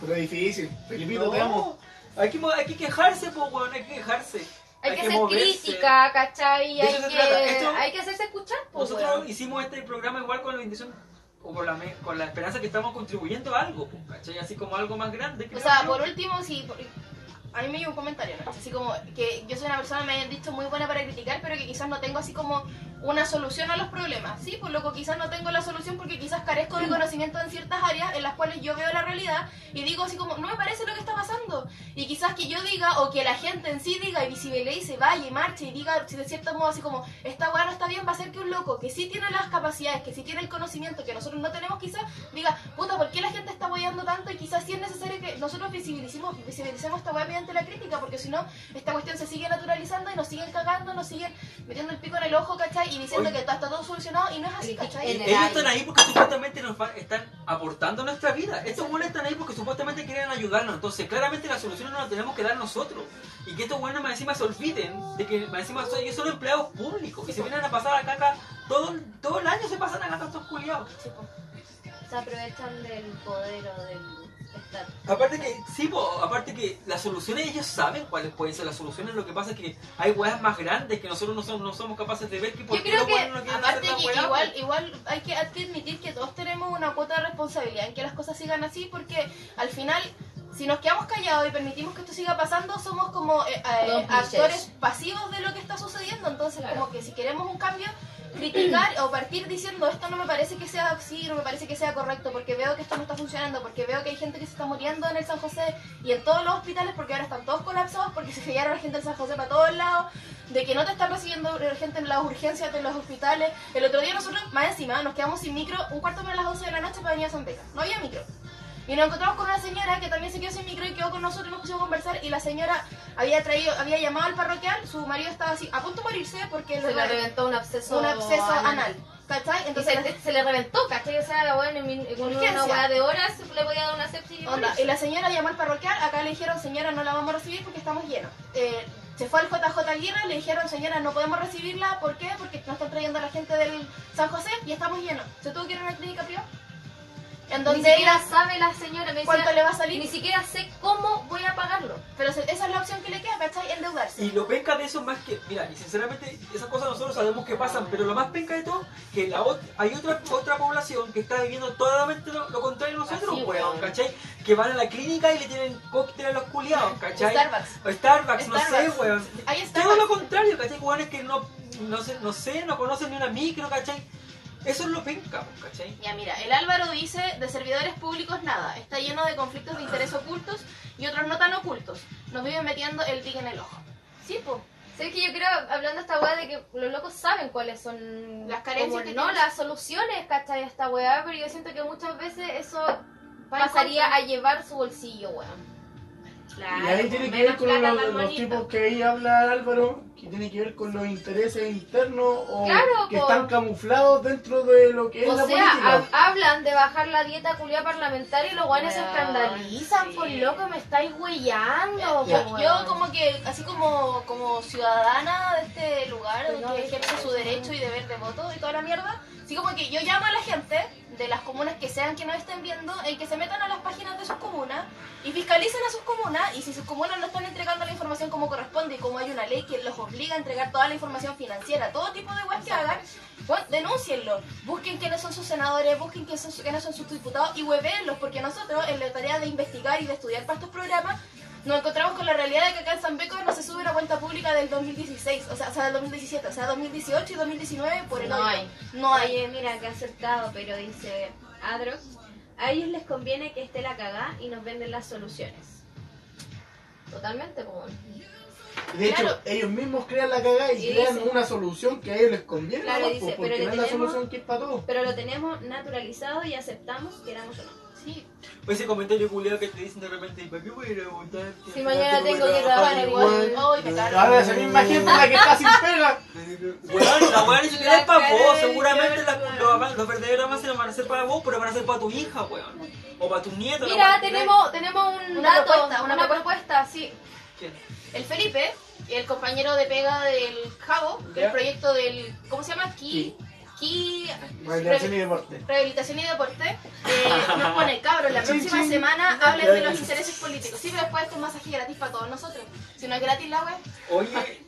Pero difícil. Felipito, No, te amo. Hay que, hay que quejarse, po, weón, hay que quejarse. hay, que, ser moverse. crítica, ¿cachai? Hay que. Esto- hay que hacerse escuchar, pues, Nosotros weón. hicimos este programa igual con la intención o con la, me- con la esperanza que estamos contribuyendo a algo, po, ¿cachai? Así como algo más grande. O sea, yo. por último, sí. por- a mí me llegó un comentario, ¿no? Así como que yo soy una persona, me hayan dicho, muy buena para criticar, pero que quizás no tengo así como una solución a los problemas. Sí, por loco, quizás no tengo la solución porque quizás carezco de conocimiento en ciertas áreas en las cuales yo veo la realidad y digo así como, no me parece lo que está pasando. Y quizás que yo diga, o que la gente en sí diga y visibilice, vaya y marche y diga, de cierto modo así como, esta weá no está bien, va a ser que un loco que sí tiene las capacidades, que sí tiene el conocimiento que nosotros no tenemos quizás, diga, puta, ¿por qué la gente está apoyando tanto? Y quizás sí es necesario que nosotros visibilicemos, visibilicemos esta weá mediante la crítica, porque si no, esta cuestión se sigue naturalizando y nos siguen cagando, nos siguen metiendo el pico en el ojo, ¿cachai? Y diciendo Oye. que está, está todo solucionado y no es así, ¿cachai? En el- Ellos están ahí porque supuestamente nos va- están aportando a nuestra vida. Estos buenos están ahí porque supuestamente quieren ayudarnos. Entonces, claramente la solución no la tenemos que dar nosotros. Y que estos buenos más encima se olviden de que más encima son, ellos son empleados públicos. Y se vienen a pasar a caca todo, todo el año se pasan a caca estos culiados. Sí. Se aprovechan del poder o del. Aparte que, sí, po, aparte que las soluciones ellos saben cuáles pueden ser las soluciones, lo que pasa es que hay weas más grandes que nosotros no somos, no somos capaces de ver que por Yo qué creo los que, weones no quieren aparte hacer que wea, igual, igual hay que, hay que admitir que todos tenemos una cuota de responsabilidad en que las cosas sigan así, porque al final, si nos quedamos callados y permitimos que esto siga pasando, somos como eh, eh, actores pasivos de lo que está sucediendo. Entonces, Claro. como que si queremos un cambio, criticar o partir diciendo esto no me parece que sea así, no me parece que sea correcto, porque veo que esto no está funcionando, porque veo que hay gente que se está muriendo en el San José y en todos los hospitales, porque ahora están todos colapsados, porque se fijaron la gente del San José para todos lados, de que no te están recibiendo gente en las urgencias de los hospitales. El otro día nosotros, más encima, nos quedamos sin micro un cuarto para las 11 de la noche para venir a San Beca. No había micro. Y nos encontramos con una señora que también se quedó sin micro y quedó con nosotros y nos pusimos a conversar y la señora había traído, había llamado al parroquial, su marido estaba así a punto de morirse porque Se le le reventó un absceso, un absceso anal. ¿cachai? Entonces se, se le reventó, ¿cachai? O sea, bueno, en, en una hueá de horas le podía dar una sepsis y Onda, y la señora llamó al parroquial, acá le dijeron, señora, no la vamos a recibir porque estamos llenos. Eh, se fue al JJ Aguirre, le dijeron, señora, no podemos recibirla, ¿por qué? Porque nos están trayendo a la gente del San José y estamos llenos. Se tuvo que ir a una clínica privada. En Ni donde siquiera ella, sabe la señora, me ¿cuánto decía, le va a salir? ni siquiera sé cómo voy a pagarlo. Pero esa es la opción que le queda, ¿cachai? Endeudarse. Y lo penca de eso más que, mira, y sinceramente esas cosas nosotros sabemos que pasan, pero lo más penca de todo, que la ot- hay otra otra población que está viviendo totalmente lo, lo contrario a nosotros, Así, weón, weón. ¿cachai? Que van a la clínica y le tienen cóctel a los culiados, ¿cachai? Starbucks. O Starbucks, no sé, Starbucks. weón. Hay Todo Starbucks. lo contrario, ¿cachai? Weones que no, no sé, no sé, no conocen ni una micro, ¿cachai? Eso es lo penca, ¿cachai? Ya mira, el Álvaro dice, de servidores públicos nada, está lleno de conflictos de interés ocultos y otros no tan ocultos. Nos viven metiendo el tic en el ojo. Sí, pues. ¿Sabes que yo creo, hablando de esta weá, de que los locos saben cuáles son Las carencias que no, tienes. las soluciones, ¿cachai? Esta weá, pero yo siento que muchas veces eso pasaría a llevar su bolsillo, weón. Y ahí tiene que ver con los, los tipos que ahí habla Álvaro, que tiene que ver con los intereses internos o Claro, que están camuflados dentro de lo que es O la sea, política. hab- hablan de bajar la dieta culia parlamentaria y los guanes se escandalizan, sí. por loco, me estáis huellando. Yo, como que, así como, como ciudadana de este lugar, No, que es ejerce su derecho y deber de voto y toda la mierda, así como que yo llamo a la gente de las comunas que sean que nos estén viendo, en que se metan a las páginas de sus comunas y fiscalicen a sus comunas y si sus comunas no están entregando la información como corresponde y como hay una ley que los obliga a entregar toda la información financiera, todo tipo de web que hagan, bueno, denúncienlo, busquen quiénes son sus senadores, busquen quiénes son, quiénes son sus diputados y huevenlos, porque nosotros en la tarea de investigar y de estudiar para estos programas nos encontramos con la realidad de que acá en San Beco no se sube una cuenta pública del 2016, o sea, o sea del 2017, o sea, 2018 y 2019 por el No hoyo. hay. No hay. Oye, mira, que ha aceptado, pero dice Adrox, a ellos les conviene que esté la cagá y nos venden las soluciones. Totalmente, weón. De hecho, Claro. ellos mismos crean la cagada y, Y crean dice- una solución que a ellos les conviene, Claro, dice, porque pero no le es la tenemos- solución que es para todos. Pero lo tenemos naturalizado y aceptamos, queramos o no. Sí. O ese comentario culiado que te dicen de repente, ¿y para qué voy a ir a votar? Si mañana tengo que trabajar igual. Ay, me cargo. Ahora esa misma gente la que está sin pega. Weón, la weá ni siquiera es para vos, seguramente los, verdaderos avances no van a ser para vos, pero van a ser para tu hija, weón. O para tu nieto. la Mira, tenemos, tenemos un Una dato, propuesta, una, una propuesta, sí. ¿Quién? El Felipe, el compañero de pega del Javo, del proyecto del, ¿cómo se llama? Ki, Ki Rehabilitación y deporte. Rehabilitación y Deporte, eh, nos pone, cabros, la Chin, próxima chin. semana hablen de los intereses políticos. Sí, pero después esto es un masaje gratis para todos nosotros. Si no es gratis la web. Oye,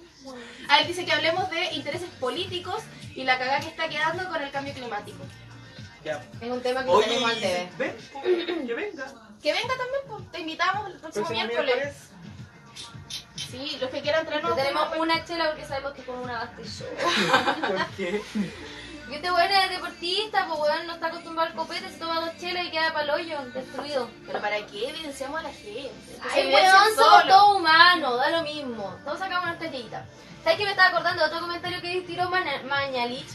A él dice que hablemos de intereses políticos y la cagada que está quedando con el cambio climático. ya. Es un tema que Oye, tenemos al TV. ven, que venga. Que venga también, pues, te invitamos el próximo Próximo miércoles. miércoles. Sí, los que quieran traernos. Tenemos temas, una chela porque sabemos que con una basta ¿Por qué? Y este weón es deportista, pues weón no está acostumbrado al copete, se toma dos chelas y queda para el hoyo, destruido. Pero ¿para qué evidenciamos a la gente? Ay, weón, somos todos humanos, da lo mismo. Todos sacamos nuestra chellita. ¿Sabes que me estaba acordando de otro comentario que tiró Mañalich?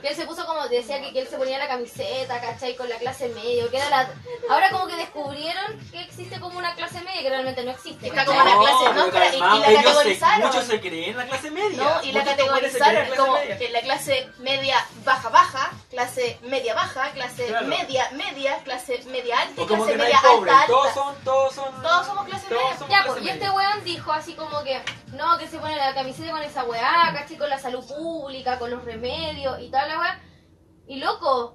Que él se puso como, decía que, que él se ponía la camiseta, ¿cachai? Con la clase medio, que era la... Ahora como que descubrieron que existe como una clase media, que realmente no existe. Está como la clase- no, pero y- la se- categorizaron. Muchos se creen la clase media. No, y la categorizaron como media. que la clase media baja baja, clase media baja, clase Claro. media media, clase media alta clase media alta Todos alta. son, todos son. Todos somos clase todos media. somos Ya, clase pues, y este weón dijo así como que, no, que se pone la camiseta con esa weá, ¿cachai? Con la salud pública, con los remedios y tal la weá. Y loco,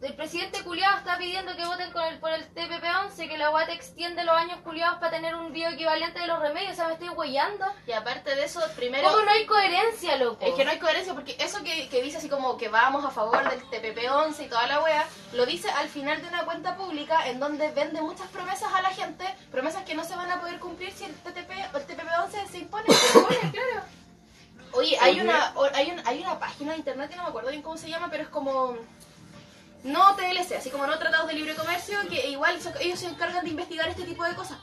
el presidente culiado está pidiendo que voten con el, por el TPP-11, que la te extiende los años culiados para tener un bioequivalente de los remedios, o sea, me estoy huellando. Y aparte de eso, primero ¿Cómo no hay coherencia, loco? es que no hay coherencia porque eso que, que dice así como que vamos a favor del TPP-11 y toda la wea, lo dice al final de una cuenta pública en donde vende muchas promesas a la gente, promesas que no se van a poder cumplir si el TTP el TPP-11 se impone. Se impone, claro. Oye, hay una, hay, un- hay una página de internet que no me acuerdo bien cómo se llama, pero es como no TLC, así como no tratados de libre comercio, que igual so- ellos se encargan de investigar este tipo de cosas.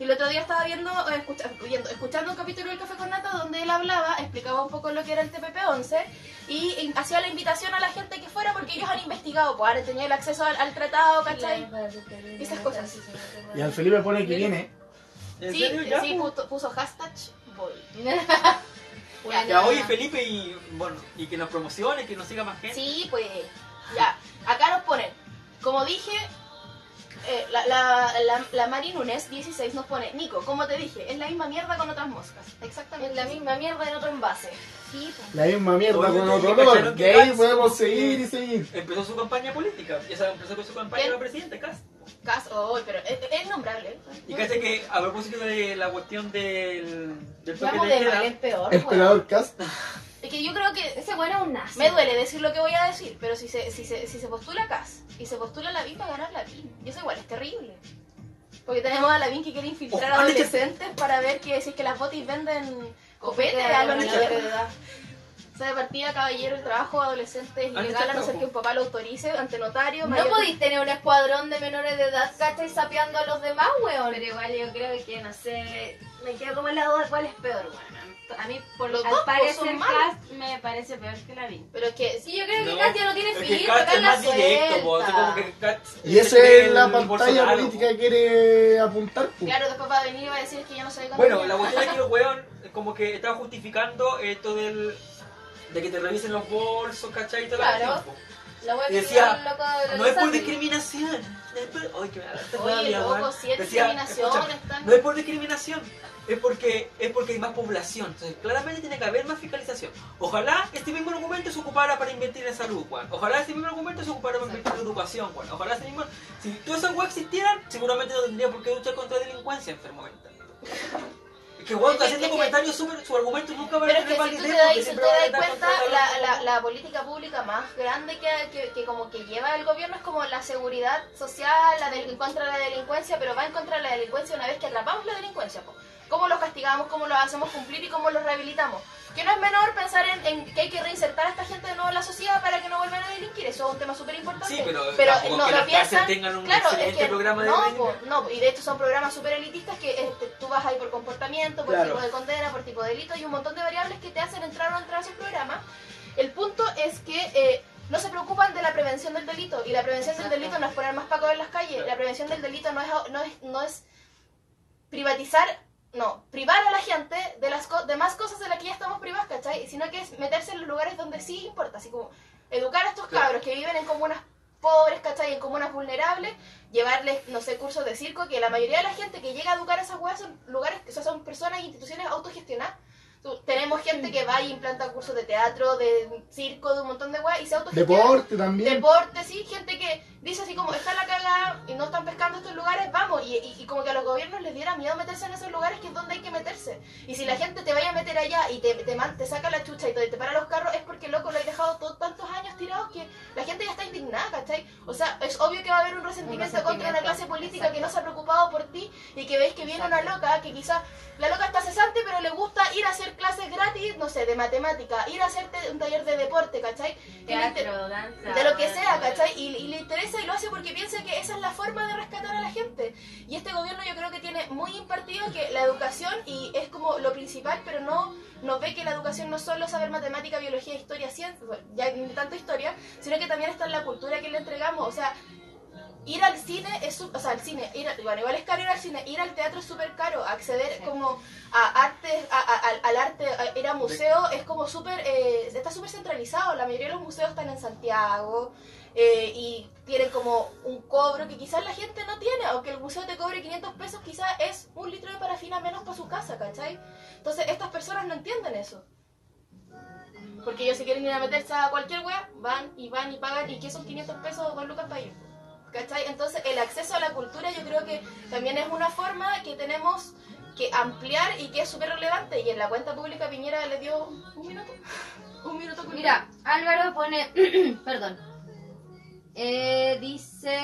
Y el otro día estaba viendo, eh, escucha- viendo- escuchando un capítulo del Café con Nata donde él hablaba, explicaba un poco lo que era el TPP-11 y hacía la invitación a la gente que fuera porque ellos han investigado, pues han tenido el acceso al, al tratado, ¿cachai? Esas cosas. Y al Felipe pone que viene. ¿En Sí, sí, puso, puso hashtag voy. Ya, oye Felipe y bueno, y que nos promocione, que nos siga más gente. Sí, pues ya. Acá nos ponen, como dije, eh, la, la, la, la Mari Nunes 16 nos pone, Nico, como te dije, es la misma mierda con otras moscas. Exactamente. Es la misma mierda en otro envase. Sí, pues. La misma mierda Oye, con ¿y otro olor. Y ahí podemos seguir y seguir. Empezó su campaña política, y esa empezó con su campaña ¿Quién? la presidenta Cast. Cas- oh, pero es, es nombrable. ¿eh? Y caché que a propósito de la cuestión del, del toque Vamos de de queda, mal en peor. El weón. pelador Cast. Es que yo creo que Ese bueno es un nazi. me duele decir lo que voy a decir, pero si se, si se, si se postula Cas y se postula Lavín, va a ganar Lavín. Y eso igual es terrible. Porque tenemos a Lavín que quiere infiltrar a adolescentes para ver que si es que las botis venden copete a los niños de edad. O sea, de partida, caballero, el trabajo de adolescentes es ilegal a no ser que un papá lo autorice ante notario. No mayor- podéis tener un escuadrón de menores de edad, ¿cachai? Sapeando a los demás, weón. Pero igual yo creo que, no sé, me quedo como en la duda de cuál es peor, bueno. A mí, por Los al dos, pues, parecer. Cast me parece peor que la vi. Pero es que Sí, yo creo que No, Katia no tiene es que filtro, Cast es la más directo, po, o sea, suelta. como que Cast Y esa es la pantalla Bolsonaro, política po. que quiere apuntar. po. Claro, después va a venir y va a decir que yo no soy Bueno, la cuestión es que el weón como que estaba justificando esto del de que te revisen los bolsos, ¿cachai? Y toda la Claro. cuestión, po. Y decía, loco No es por discriminación. no es por- Ay, que me da tanta Oye, rabia, loco, weón. si es Decía, discriminación, escucha, están- No es por discriminación, es porque, es porque hay más población. Entonces, claramente tiene que haber más fiscalización. Ojalá este mismo argumento se ocupara para invertir en salud, weón. Ojalá este mismo argumento se ocupara para invertir en educación, weón. Ojalá este mismo... Si todas esas weas existieran, seguramente no tendría por qué luchar contra la delincuencia enfermo mental. Que weón, Es que- haciendo comentarios súper... Su argumento nunca va a es que si validez tú te das, si te das cuenta, la, la, la política pública más grande que, que, que como que lleva el gobierno es como la seguridad social, la del, contra la delincuencia, pero va en contra de la delincuencia una vez que atrapamos la delincuencia. po. ¿Cómo los castigamos, cómo los hacemos cumplir y cómo los rehabilitamos? Que no es menor pensar en, en que hay que reinsertar a esta gente de nuevo en la sociedad para que no vuelvan a delinquir. Eso es un tema súper importante. Sí, pero pero tampoco no, que no las cárceles piensan... tengan un claro, es que programa de no, po, no, y de hecho son programas súper elitistas que este, tú vas ahí por comportamiento, por Claro. tipo de condena, por tipo de delito y un montón de variables que te hacen entrar o no entrar a esos programas. El punto es que eh, no se preocupan de la prevención del delito y la prevención del delito no es poner más pacos en las calles, Claro. la prevención del delito no es, no es, no es privatizar, no, privar a la gente de las co- demás cosas de las que ya estamos privadas, ¿cachai? Sino que es meterse en los lugares donde sí importa, así como educar a estos Claro. cabros que viven en comunas pobres, ¿cachai? En comunas vulnerables, llevarles, no sé, cursos de circo, que la mayoría de la gente que llega a educar a esas weas son lugares, o sea, son personas e instituciones autogestionadas. Tenemos gente que va y implanta cursos de teatro, de circo, de un montón de weas y se autogestiona. Deporte también. Deporte, sí, gente que dice así como, está la cagada y no están pescando estos lugares, vamos, y, y- y como que a los gobiernos les diera miedo meterse en esos lugares que es donde hay que meterse. Y si la gente te vaya a meter allá y te, te, man- te saca la chucha y te, te para los carros, es porque, loco, lo hay dejado todo- tantos años tirados que la gente ya está indignada, ¿cachai? O sea, es obvio que va a haber un resentimiento, contra una clase política que no se ha preocupado por ti y que veis que viene una loca que quizás la loca está cesante, pero le gusta ir a hacer clases gratis, no sé, de matemática, ir a hacerte un taller de deporte, ¿cachai? Teatro, danza. de lo que sea, ¿cachai? Y, y le interesa y lo hace porque piensa que esa es la forma de rescatar a la gente. Y este gobierno yo creo que tiene muy impartido que la educación y es como lo principal, pero no no ve que la educación no es solo saber matemática, biología, historia, ciencia, ya ni tanto historia, sino que también está en la cultura que le entregamos. O sea, ir al cine es, su- o sea, al cine, ir a- bueno, igual es caro ir al cine, ir al teatro es súper caro, acceder como a arte, a- a- al, arte, a ir a museo es como súper, eh, está súper centralizado, la mayoría de los museos están en Santiago eh, y tienen como un cobro que quizás la gente no tiene, aunque el museo te cobre 500 pesos, quizás es un litro de parafina menos para su casa, ¿cachai? Entonces estas personas no entienden eso. Porque ellos si quieren ir a meterse a cualquier wea, van y van y pagan y que son 500 pesos o 2 lucas para ellos. ¿Cachai? Entonces el acceso a la cultura yo creo que también es una forma que tenemos que ampliar y que es súper relevante. Y en la cuenta pública Piñera le dio un minuto. Un minuto cultura. Mira, Álvaro pone, perdón, Eh, dice,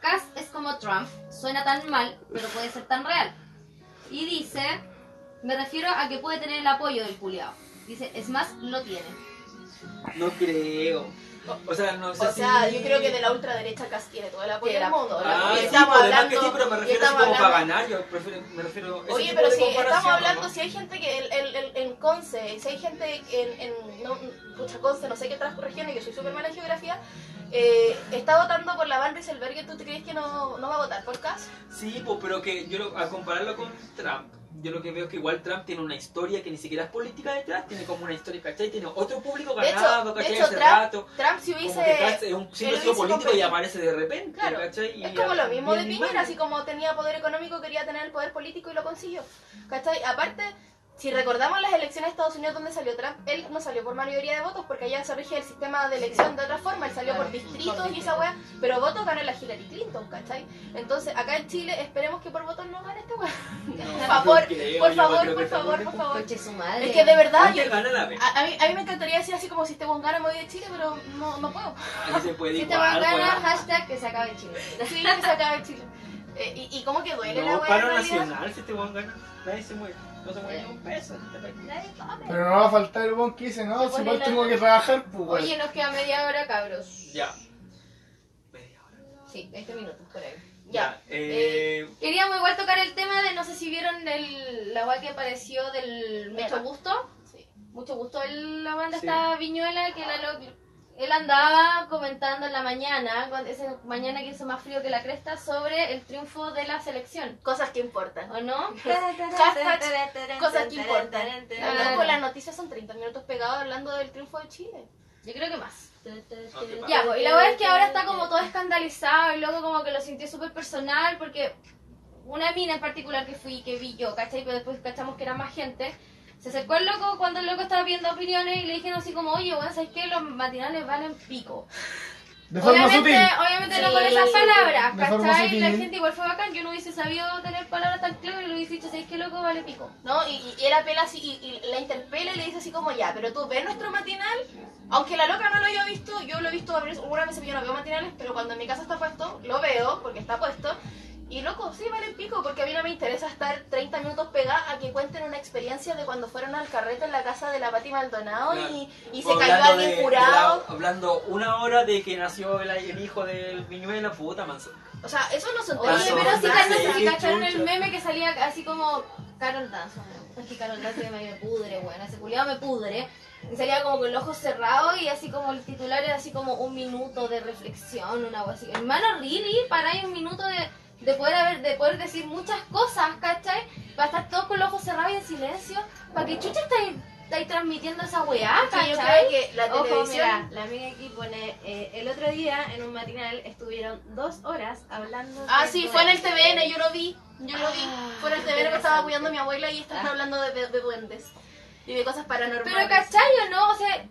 Cass es como Trump, suena tan mal, pero puede ser tan real. Y dice, me refiero a que puede tener el apoyo del culiao. Dice, es más, lo tiene. No creo. O sea, no sé O sea, si... yo creo que de la ultraderecha casi tiene todo el apoyo del mundo. Ah, sí, estamos pues, hablando- que sí, pero me refiero así como para ganar. Yo prefiero, me refiero... ese Oye, pero si estamos hablando, ¿no? si hay gente que el, el, el- en Conce, si hay gente en, en no, pucha, Conce, no sé qué otras regiones, yo soy súper mala en geografía, eh, está votando por la Van Rieselberg, ¿tú te crees que no, no va a votar por Kass? Sí, pues, pero que yo lo- a compararlo con Trump, yo lo que veo es que igual Trump tiene una historia que ni siquiera es política detrás, tiene como una historia, ¿cachai? Tiene otro público De hecho- ganado, de ¿cachai? hecho, Hace Trump- rato. Trump si Como que hubiese... Trump es un sido político y aparece de repente, Claro. ¿cachai? Y Es como lo mismo de Piñera, así como tenía poder económico, quería tener el poder político y lo consiguió. ¿Cachai? Aparte, si recordamos las elecciones de Estados Unidos donde salió Trump, él no salió por mayoría de votos porque allá se rige el sistema de elección de otra forma, él salió por distritos y esa wea, pero votos ganó la Hillary Clinton, ¿cachai? Entonces, acá en Chile esperemos que por votos no gane este wea. Por favor, creo, por favor, por favor, por favor. Su madre. Es que de verdad, yo- gana a, a mí, a mí me encantaría decir así como si este weón gana me voy de Chile, pero no, no puedo. Se puede Si te igual, van a ganar, weón. hashtag que se acabe Chile. Sí, que se acabe Chile. Eh, y, y cómo que duele la No, wea paro nacional, si te van a ganar, nadie se muere. No se muere ni un peso. Nadie come. Pero no va a faltar el bon que dice, no, si igual tengo que trabajar, pues. Oye, nos queda media hora, cabros. Ya. Media hora. Sí, 20 minutos, por ahí. Ya. Eh, Queríamos igual tocar el tema de, no sé si vieron el, la guay que apareció del. Mucho Gusto. Sí. Mucho Gusto, el- la banda Sí. esta Viñuela, que la lo- él andaba comentando en la mañana, cuando- esa mañana que hizo más frío que la cresta, sobre el triunfo de la selección. Cosas que importan. ¿O no? Hashtag cosas que importan. Ah. Loco, las noticias son 30 minutos pegados hablando del triunfo de Chile. Yo creo que más. Ok, Ya, pues, y la verdad es que ahora está como todo escandalizado y luego como que lo sintió súper personal porque una mina en particular que fui, que vi yo, ¿cachai? Pero después cachamos que era más gente. Se acercó el loco cuando el loco estaba viendo opiniones y le dijeron así como, oye, bueno, ¿sabes qué? Los matinales valen pico. De forma Obviamente, sutil. obviamente no con esas palabras, de forma ¿cachai? sutil. La gente igual fue bacán, yo no hubiese sabido tener palabras tan claras y le hubiese dicho, ¿sabes qué, loco? Vale pico. ¿No? Y, y él apela así y, y la interpela y le dice así como ya, pero tú ves nuestro matinal. Aunque la loca no lo haya visto, yo lo he visto algunas veces, yo no veo matinales, pero cuando en mi casa está puesto, lo veo porque está puesto. Y loco, sí, vale pico, porque a mí no me interesa estar 30 minutos pegada a que cuenten una experiencia de cuando fueron al carrete en la casa de la Pati Maldonado Claro. y, y se cayó alguien de- curado. de la- hablando una hora de que nació el, el hijo del Viñuela, puta manso. O sea, eso no son Oye, Paso. pero sí, si cacharon el meme que salía así como Carol Dance. Es que Carol Dance me, me pudre, bueno, ese culiado me pudre. Y salía como con los ojos cerrados y así como el titular era así como un minuto de reflexión, una cosa así. Hermano, really, para ahí un minuto de, de poder haber, de poder decir muchas cosas, ¿cachai? Para estar todos con los ojos cerrados y en silencio. ¿Para que chucha estáis, estáis transmitiendo esa weá, Que yo cachai? creo que la Ojo, televisión... mira, la amiga aquí pone, eh, el otro día en un matinal estuvieron dos horas hablando Ah, sí, fue en el. TVN, yo lo vi. Yo lo vi. Ah, Fue en el TVN que estaba cuidando a mi abuela y estaban hablando de, de- de duendes. Y de cosas paranormales. Pero ¿cachai o no? O sea,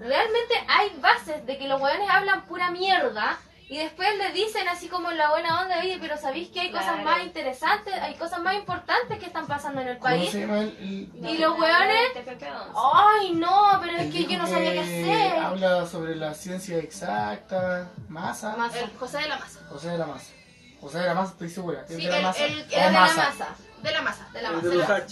realmente hay bases de que los hueones hablan pura mierda y después le dicen así como en la buena onda, oye, pero ¿sabéis que hay cosas más interesantes, hay cosas más importantes que están pasando en el ¿Cómo país? se llama el- el- Y los hueones, TPP-11. ay no, pero es que yo no sabía qué hacer. Habla sobre la ciencia exacta, masa, Masa. El José de la Masa. José de la Masa. José de la Masa, estoy segura. ¿Es Sí, de la Masa? el- ¿O el Era de la masa? De la masa. De la masa. de.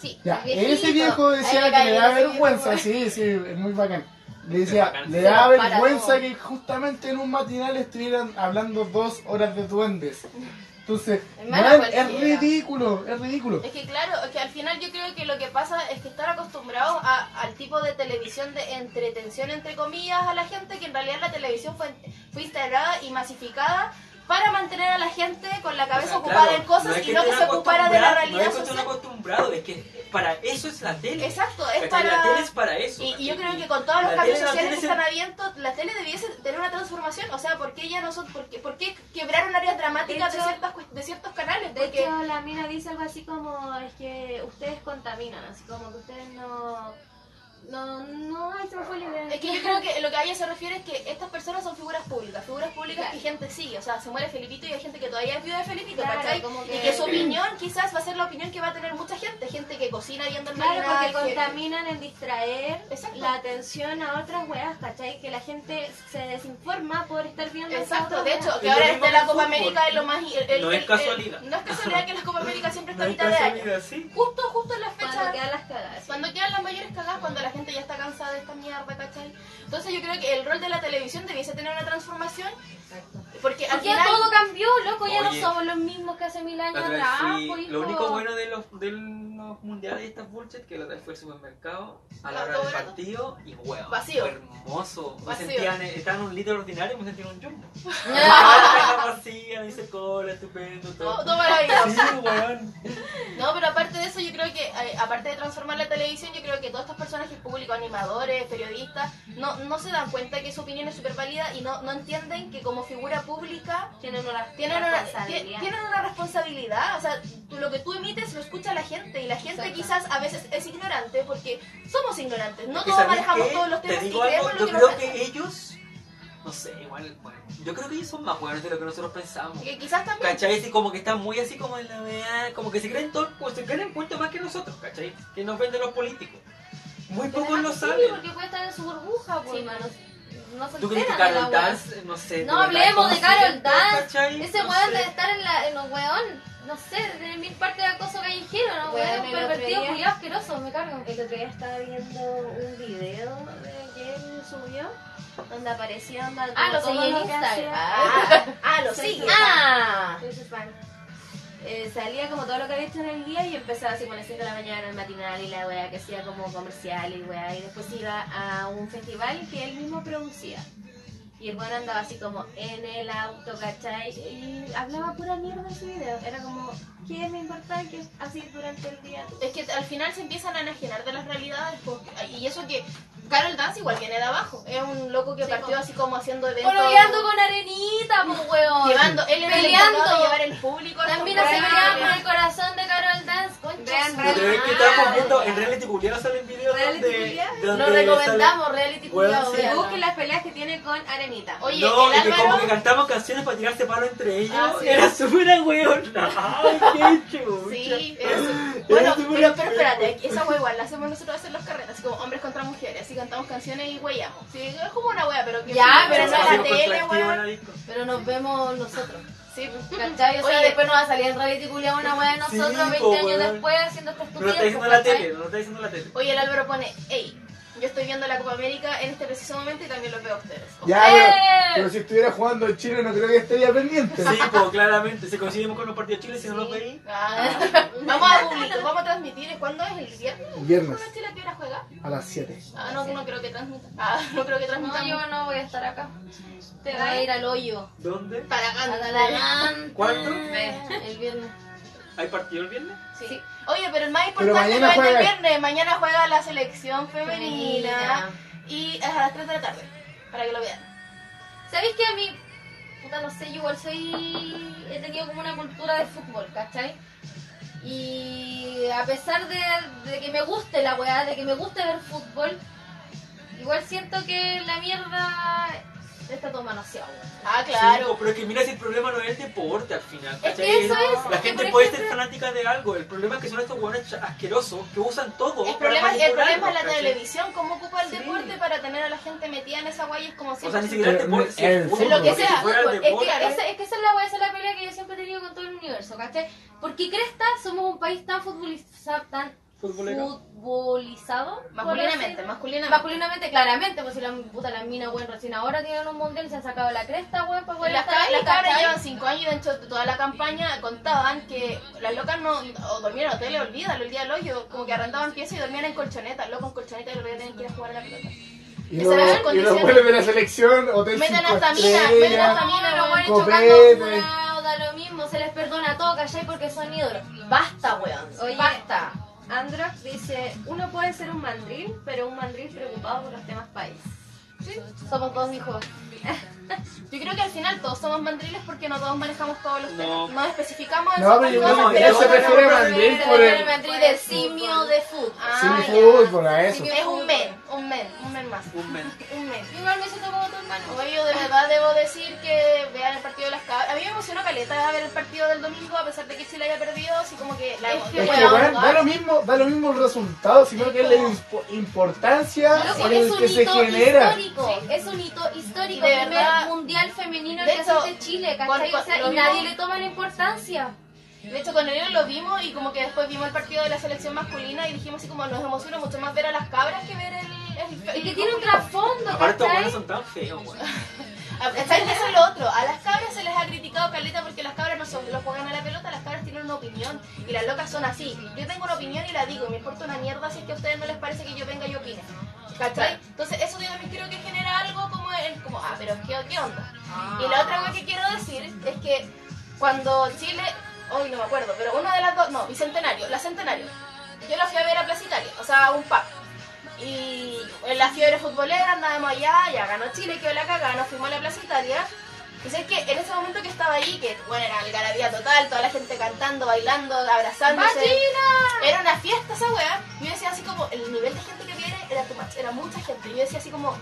Sí. Ya, viejito. ese viejo decía que le da vergüenza, sí, sí, es muy bacán. Le decía, le da vergüenza que justamente en un matinal estuvieran hablando dos horas de duendes. Entonces, es ridículo, es ridículo. Es que claro, es que al final yo creo que lo que pasa es que están acostumbrados a- al tipo de televisión de entretención, entre comillas, a la gente, que en realidad la televisión fue, fue instaurada y masificada para mantener a la gente con la cabeza O sea, ocupada claro, en cosas es y no que se ocupara de la realidad No es que social. acostumbrados, es que para eso es la tele. Exacto, es. La tele para... es para eso. Y, y yo creo que con todos los La cambios tele sociales que tiene están abiertos, la tele debiese tener una transformación. O sea, ¿por qué ya no son, por qué, por qué quebraron áreas dramáticas de, De hecho- ciertas, cuest- de ciertos canales? De Porque hecho, la mina dice algo así como, es que ustedes contaminan, así como que ustedes no... No, no, se me fue la idea. es que yo creo que lo que a ella se refiere es que estas personas son figuras públicas, figuras públicas que gente sigue. O sea, se muere Felipito y hay gente que todavía es viuda de Felipito, Claro, ¿cachai? como Y que- su opinión quizás va a ser la opinión que va a tener mucha gente. Gente que cocina viendo el Claro, porque que- contaminan en distraer Exacto. la atención a otras weas, ¿cachai? Que la gente se desinforma por estar viendo Exacto, de hecho, que ahora esté la el Copa fútbol. América es lo más... el- el- No el- es casualidad. el- no es casualidad que la Copa América siempre está No a es mitad de año. sí. Justo, justo en las Cuando fechas... quedan las cagadas. Cuando quedan las mayores cagadas, cuando la gente ya está cansada de esta mierda, ¿cachai? Entonces yo creo que el rol de la televisión debiese tener una transformación, porque al Porque ya final... todo cambió, loco, ya Oye. no somos los mismos que hace mil años atrás. sí, hijo. lo único bueno de los, del los mundiales y estas bullshit, que la otra vez fue al supermercado a la hora del partido y weón. Vacío. Fue hermoso. Me Vacío. estaba en un litro ordinario y me sentía en un jumbo. la vacía, me dice cola, estupendo, todo. Maravilloso. Sí, weón. No, pero aparte de eso, yo creo que, eh, aparte de transformar la televisión, yo creo que todas estas personajes públicos, animadores, periodistas, no, no se dan cuenta que su opinión es súper válida y no, no entienden que como figura pública Tienen una tienen una, tienen una responsabilidad. O sea, tú- lo que tú emites lo escucha la gente y la gente Exacto. quizás a veces es ignorante porque somos ignorantes. No todos ¿sabes manejamos qué? todos los Te temas y digo algo, creemos lo yo que creo nos que ellos, no sé, igual, bueno, yo creo que ellos son más buenos de lo que nosotros pensamos. Que quizás también ¿Cachai? Así como que están muy así como en la vea, como que se creen todo, pues se creen en cuento más que nosotros, ¿cachai? Que nos venden los políticos. Muy pocos lo Sí, saben. porque puede estar en su burbuja, pues, Sí. mano. No se ¿Tú crees que la Carol. Dance, no sé? No hablemos ¿cómo de Carol Dance. cachai? Ese weón debe estar en, la, en los weón, no sé, de mil partes de acoso callejero, ¿no? El un pervertido día- culiado asqueroso, me cargo. El otro día estaba viendo un video de que él subió donde aparecía onda Ah, lo seguí en Instagram. hacía- Ah, ah, lo su Ah, Soy su fan. Eh, salía como todo lo que había hecho en el día y empezaba así con las 5 de la mañana el matinal y la weá que hacía como comercial y weá y después iba a un festival que él mismo producía. Y el bueno andaba así como en el auto, ¿cachai? Y hablaba pura mierda en su video. Era como, ¿qué me importa que así durante el día? Es que al final se empiezan a enajenar de las realidades. pues, y eso que Carol Dance igual viene de abajo. Es un loco que Sí, partió po. así como haciendo eventos. pololeando con arenita, pues weón. Llevando, él Peleando. encargado de llevar el público. a También estos así lugares. peleaba por el corazón de Carol Dance, concha. Vean, su vean. Pero es que madre. estábamos viendo, en reality culiado salen videos ¿Reality donde, donde Lo recomendamos, reality sí. véanlo. Busquen las peleas que tiene con Arenita. Oye, no, el y que como que cantaban canciones para tirarse palo entre ellos. Ah, sí. Era súper weón. Ay, qué. Sí. Era Bueno, súper pero, pero feo. espérate, esa wea igual la hacemos nosotros hacer los carreras, así como hombres contra mujeres, así cantamos canciones y weyamos. Sí, es como una wea, pero que Ya, pero pero no la tele, weón. Pero nos vemos nosotros. Sí, ¿Cachai? O sea, Oye, después nos va a salir en reality culiao una weá de Sí, nosotros 20 po, años weón. después haciendo esta No lo está diciendo pues, la tele, no lo está diciendo la tele. Oye, el Álvaro pone, hey, yo estoy viendo la Copa América en este preciso momento y también los veo a ustedes. Ya, ¡Eh! pero, pero si estuviera jugando en Chile no creo que estaría pendiente. Sí, pues claramente, si coincidimos con los partidos de Chile, si no los veis. Ah, vamos a publicar, vamos a transmitir, ¿cuándo es el viernes? Viernes ¿Cuándo Chile a qué hora juega? a las 7. Ah, no, no creo que transmita. Ah, no creo que No, transmitamos. yo no voy a estar acá. ¿Te Voy va a ir al hoyo. ¿Dónde? Talagante. Atalagante. ¿Cuándo? El viernes. ¿Hay partido el viernes? Sí. Oye, pero el más importante no es el viernes, mañana juega la selección femenina Femenina. y es a las 3 de la tarde, para que lo vean. ¿Sabéis que a mí, puta, no sé, yo igual soy. He tenido como una cultura de fútbol, ¿cachai? Y a pesar de, de que me guste la weá, de que me guste ver fútbol, igual siento que la mierda está todo manoseado. weón. Ah, Sí, claro. pues, pero es que mira si el problema no es el deporte al final. Es ¿cachai? que eso es, La gente puede ejemplo- ser fanática de algo, el problema es que son estos hueones asquerosos que usan todo. El para problema, el problema es la ¿cachai? televisión, cómo ocupa el Sí. deporte para tener a la gente metida en esa guay es como O si sea, ni siquiera el deporte, el fútbol, fútbol. Lo que sea, si fuera el Es que, deporte. esa, es que esa es la, wea, esa es la pelea que yo siempre he tenido con todo el universo, ¿cachai? Porque Cresta somos un país tan futbolizado, tan. Futbolizado. masculinamente, así- masculinamente. Masculinamente, claramente, pues si la puta las minas, weón, recién ahora tienen un mundial, se han sacado la cresta, weón, para poder Las, ca- cabras llevan 5 años y dentro de toda la campaña contaban que las locas no o dormían en hoteles, olvídalo, el día del hoyo, como que arrendaban piezas y dormían en colchonetas, locos en colchonetas y los días tenían que ir a jugar a la pelota. Y la y vuelos de la selección, hotel Meten 5 hasta mina, meten estrellas. hasta mina, No, los weón. weones chocando da lo mismo, se les perdona todo, ¿cachai? Porque son ídolos. Basta, weón, Oye, basta. Androx dice, uno puede ser un mandril, pero un mandril preocupado por los temas país. Somos dos hijos. Yo creo que al final todos somos mandriles porque no todos manejamos todos los temas. No especificamos en No, pero yo cosas, pero se bueno, refiere a mandril por el- Madrid del simio de fútbol. Ah, fútbol, a eso. Es un men, un men, un men más. Un men. Un men. Igual me siento como tu hermano. Oye, yo de verdad debo decir que vean el partido de las cabras. A mí me emocionó caleta ver el partido del domingo, a pesar de que Chile haya perdido, así como que la Es que, Es que, weón, da lo mismo, da lo mismo el resultado, sino que es la importancia Loco, en es el un que se hito de histórico, es un hito histórico, Y de el primer verdad- mundial femenino de que hecho, hace Chile, ¿cachai? con- O sea, y nadie le toma la importancia. De hecho, con el lo vimos y como que después vimos el partido de la selección masculina y dijimos así como nos emociona mucho más ver a las cabras que ver el... Y que tiene un trasfondo, Aparte, estos hueones son tan feos, weón. Ah, ¿Sabes? Eso es lo otro. A las cabras se les ha criticado criticado caleta porque las cabras no son los juegan a la pelota, las cabras tienen una opinión y las locas son así. Yo tengo una opinión y la digo, me importa una mierda si es que a ustedes no les parece que yo venga y opine. ¿Cachai? Entonces eso yo también creo que genera algo como el, como, ah, pero ¿qué, qué onda? Y la otra cosa que quiero decir es que cuando Chile, hoy no me acuerdo, pero una de las dos, no, Bicentenario, la Centenario, yo la fui a ver a Plaza Italia, o sea, a un pub. Y en la fiebre futbolera andábamos allá, ya ganó Chile, quedó la cagada, nos fuimos a la Plaza Italia. Y sé que en ese momento que estaba ahí, que bueno, era algarabía total, toda la gente cantando, bailando, abrazándose. Era una fiesta esa wea. Yo decía así como, el nivel de gente que viene era much, era mucha gente. Yo decía así como,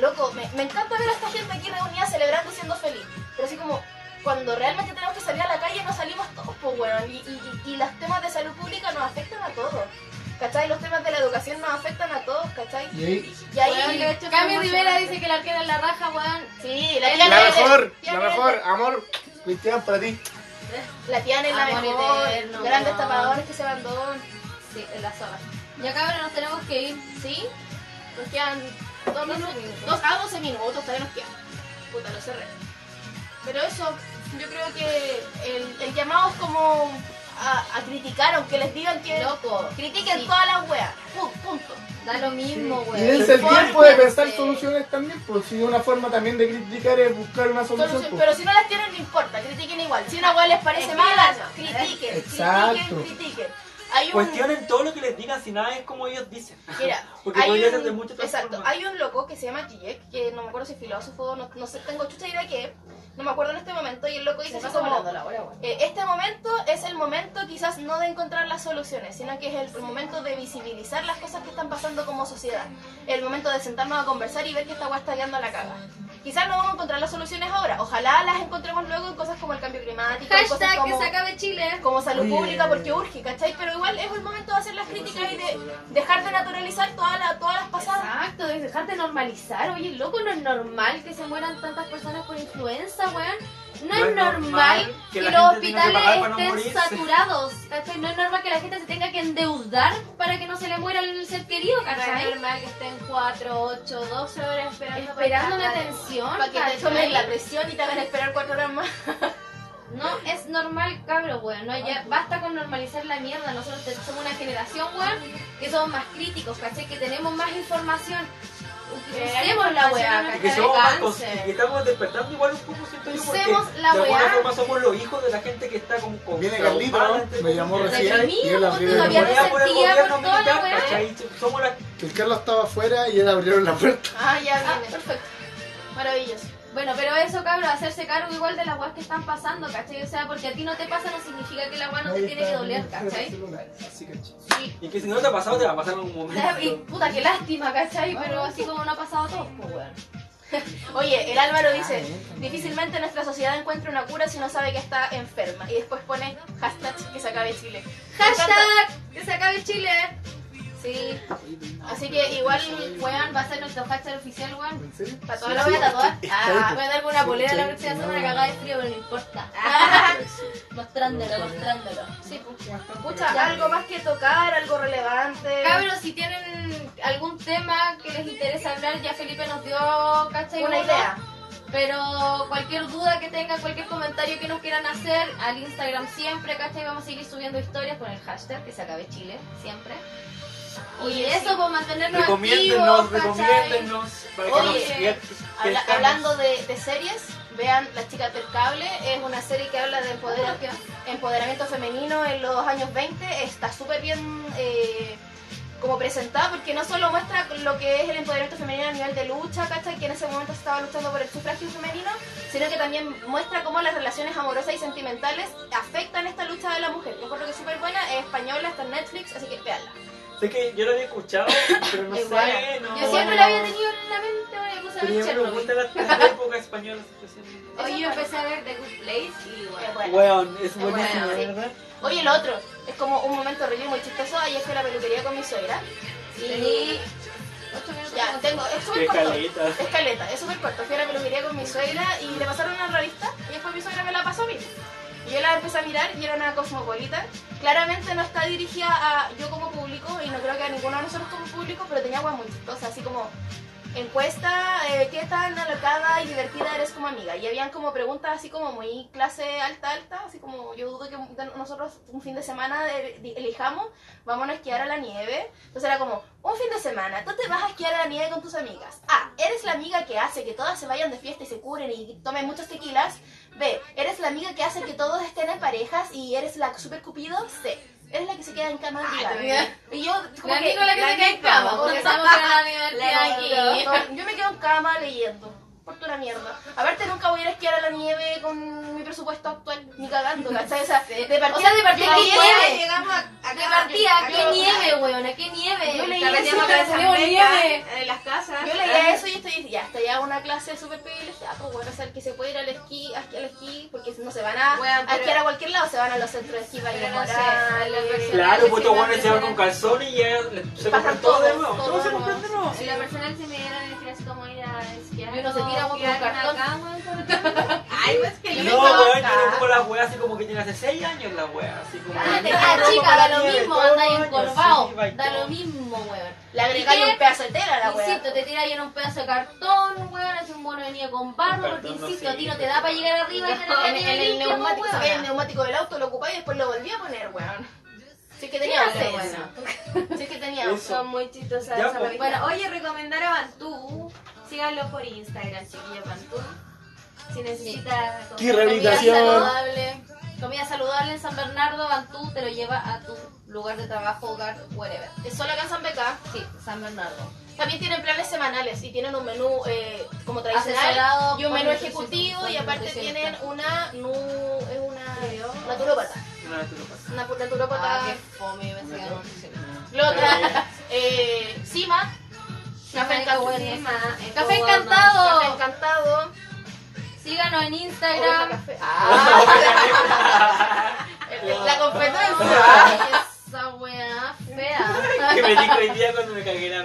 loco, me, me encanta ver a esta gente aquí reunida celebrando y siendo feliz. Pero así como, cuando realmente tenemos que salir a la calle no salimos todos, pues bueno. Y, y, y, y los temas de salud pública nos afectan a todos. ¿Cachai? Los temas de la educación nos afectan a todos, ¿cachai? Y ahí, Y ahí, de hecho, Cami Rivera dice que la arquera en la raja, weón. Sí, la La la mejor, tía la mejor, amor, Cristian, para ti. La Tiana es la Amor mejor. eterno, Grandes tapadores que se mandó. Sí, en la zona. Ya cabrón, nos tenemos que ir. ¿Sí? Nos quedan dos minutos. Dos a 12 minutos, todavía nos quedan. Puta, lo cerré. Pero eso, yo creo que el, el llamado es como a, a criticar, aunque les digan que Loco. critiquen Sí. todas las weas. Pu- Punto. Da lo mismo, Y weón. dense el Porque- tiempo de pensar soluciones también, pues si una forma también de criticar es buscar una solución. Solución- pues. Pero si no las tienen, no importa, critiquen igual. Si una wea les parece mala, critiquen, Exacto. critiquen, critiquen. Hay un, Cuestionen todo lo que les digan si nada es como ellos dicen. Mira, Porque hay podría un, ser de muchas exacto, hay un loco que se llama Kijek, que no me acuerdo si es filósofo, no, no sé, tengo chucha idea qué, es, no me acuerdo en este momento, y el loco dice así como, la hora, weón. eh, este momento es el momento quizás no de encontrar las soluciones, sino que es el, momento de visibilizar las cosas que están pasando como sociedad, el momento de sentarnos a conversar y ver que esta weá está guiando a la caga. Quizás no vamos a encontrar las soluciones ahora, ojalá las encontremos luego en cosas como el cambio climático, en cosas Hashtag como que se acabe Chile. como salud Oye. pública porque urge, ¿cachai? Pero igual es el momento de hacer las críticas y de dejar de naturalizar todas las todas las pasadas. Exacto, de dejar de normalizar. Oye, loco, no es normal que se mueran tantas personas por influenza, weón. No, No es normal normal que, los hospitales no estén saturados, ¿cachai? No es normal que la gente se tenga que endeudar para que no se le muera el ser querido, No es ¿cachai? normal que estén 4, 8, 12 horas esperando Esperando una para atención, Para que te ¿cachai? tomen la presión y te hagan esperar cuatro horas más. No es normal, cabro, weón. No, ya basta con normalizar la mierda. Nosotros somos una generación, weón, que somos más críticos, ¿cachai? Que tenemos más información. Usemos la weá, que somos más y que estamos despertando igual un poco, siento yo, porque Usemos la de alguna weá. forma somos los hijos de la gente que está como con Viene traumada, Carlito, entre me llamó comillas. recién Reprimido, y él abrió todavía la no puerta. Todavía por el sentía gobierno por toda la militar, weá. ¿cachai? Somos las Que el Carlos estaba afuera y él abrió la puerta. Ah, ya Ah, viene. perfecto. Maravilloso. Bueno, pero eso, cabrón, hacerse cargo igual de las weas que están pasando, ¿cachai? O sea, porque a ti no te pasa no significa que la wea no te tiene que doler, ¿cachai? que chido. Sí. Y que si no te ha pasado, te va a pasar en un Y momento. puta, qué lástima, ¿cachai? Pero así como no ha pasado a todos, pues, weón. Oye, el Álvaro dice, difícilmente nuestra sociedad encuentra una cura si no sabe que está enferma. Y después pone hashtag que se acabe Chile. Hashtag que se acabe Chile. Sí. Así que igual, Weón, va a ser nuestro hashtag oficial, weón. Para toda lo voy a tatuar. Ah, voy a dar una polera la próxima semana cagada de frío, pero no importa. Mostrándolo, mostrándolo. Sí, pues. Pucha, algo más que tocar, algo relevante. Cabros, si tienen algún tema que les interesa hablar, ya Felipe nos dio, ¿cachai? Una idea. Pero cualquier duda que tengan, cualquier comentario que nos quieran hacer, al Instagram siempre, ¿cachai? Vamos a seguir subiendo historias con el hashtag que se acabe Chile, siempre. Y Oye, eso, sí. por mantenernos Recomiéndennos, activos, ¿cachai? recomiéndennos. Para que Oye, nos que- que Habla- estamos- hablando de, de series, vean La chica del cable, es una serie que habla de empodera- empoderamiento femenino en los años 20, está súper bien eh, como presentada porque no solo muestra lo que es el empoderamiento femenino a nivel de lucha, ¿cachai? Que en ese momento se estaba luchando por el sufragio femenino, sino que también muestra cómo las relaciones amorosas y sentimentales afectan esta lucha de la mujer. Yo creo que es súper buena, es española, está en Netflix, así que véanla. Sé que yo lo había escuchado, pero no sé. No, Yo siempre la había tenido en la mente, ahora puse a Pero ver ya me Chernobyl. gusta la, la época española. especialmente. Hoy yo empecé a ver The Good Place y bueno. Weón, es buenísimo, buena, sí. ¿verdad? Oye, lo otro, es como un momento horrible y muy chistoso. Ayer fui a la peluquería con mi suegra. Y Ocho minutos ya, tengo, es súper Qué corto. caleta. Es caleta, es súper corto. Fui a la peluquería con mi suegra y le pasaron una revista y después mi suegra me la pasó a mí. Yo la empecé a mirar y era una cosmopolita. Claramente no está dirigida a yo como público y no creo que a ninguno de nosotros como público, pero tenía agua muy chistosa, así como encuesta eh, qué tan alocada y divertida eres como amiga. Y habían como preguntas así como muy clase alta, alta, así como yo dudo que nosotros un fin de semana elijamos, vamos a esquiar a la nieve. Entonces era como, un fin de semana, tú te vas a esquiar a la nieve con tus amigas. A, eres la amiga que hace que todas se vayan de fiesta y se curen y tomen muchos tequilas. B, eres la amiga que hace que todos estén en parejas y eres la super cupido. C, eres la que se queda en cama día. Y yo, como La que, Nicola que se queda en cama, porque que era la divertida aquí. yo me quedo en cama leyendo. Por pura mierda. Aparte, nunca voy a ir a esquiar a la nieve con mi presupuesto actual, ni cagando, ¿cachai? O sea, de partida, O sea, de partida, ¿qué nieve? Llegamos a, ¿A qué partida? ¿A qué nieve, weón? ¿A qué nieve? Yo leí Carreteamos eso, nieve. en las casas. Yo leía eso y estoy ya, estoy ya una clase súper privilegiada, pues bueno, o sea, que se puede ir al esquí, a esquí, al esquí, porque no se van a, Weón, a esquiar a cualquier lado, se van a los centros de esquí para ir a Morales. Claro, pues estos la buenos se van con calzones y ya se Pasan compran todo de nuevo. todo se de compran de nuevo. Si la persona se me diera a elegir así como ir a. Y uno se tira o con esquiar un cartón. Ay, pues que yo No, weón, yo como la wea así como que tiene hace 6 años la wea, así como... Ah, te Ah, queda ropa chica, da lo mismo, anda año, encorvado. Da lo mismo, weón. Le agregáis un pedazo de tela a la wea. Insisto, te tira lleno un pedazo de cartón, weón, es un mono de nieve con barro, porque no insisto, a ti no te da para llegar arriba la En, en el neumático, pues, el neumático del auto, lo ocupé y después lo volví a poner, weón. Sí que tenía auto, Sí que tenía. Son muy chistosas pues. Bueno, oye, recomendar a Bantú. Síganlo por Instagram, chiquillos Bantú. Si necesita... Qué Comida saludable, comida saludable en San Bernardo, Bantú te lo lleva a tu lugar de trabajo, hogar, whatever. Es solo acá en San Beca. Sí, San Bernardo. También tienen planes semanales y tienen un menú eh, como tradicional y un menú ejecutivo y aparte tienen una nu, es una naturópata. Una naturópata. Una naturópata. Ah, qué fome. La otra, eh, Cima, Café Café Encantado. Café Encantado. Café Encantado. Síganos en Instagram. Café. Ah, La competencia. esa weá fea. Que me dijo hoy día cuando me cagué la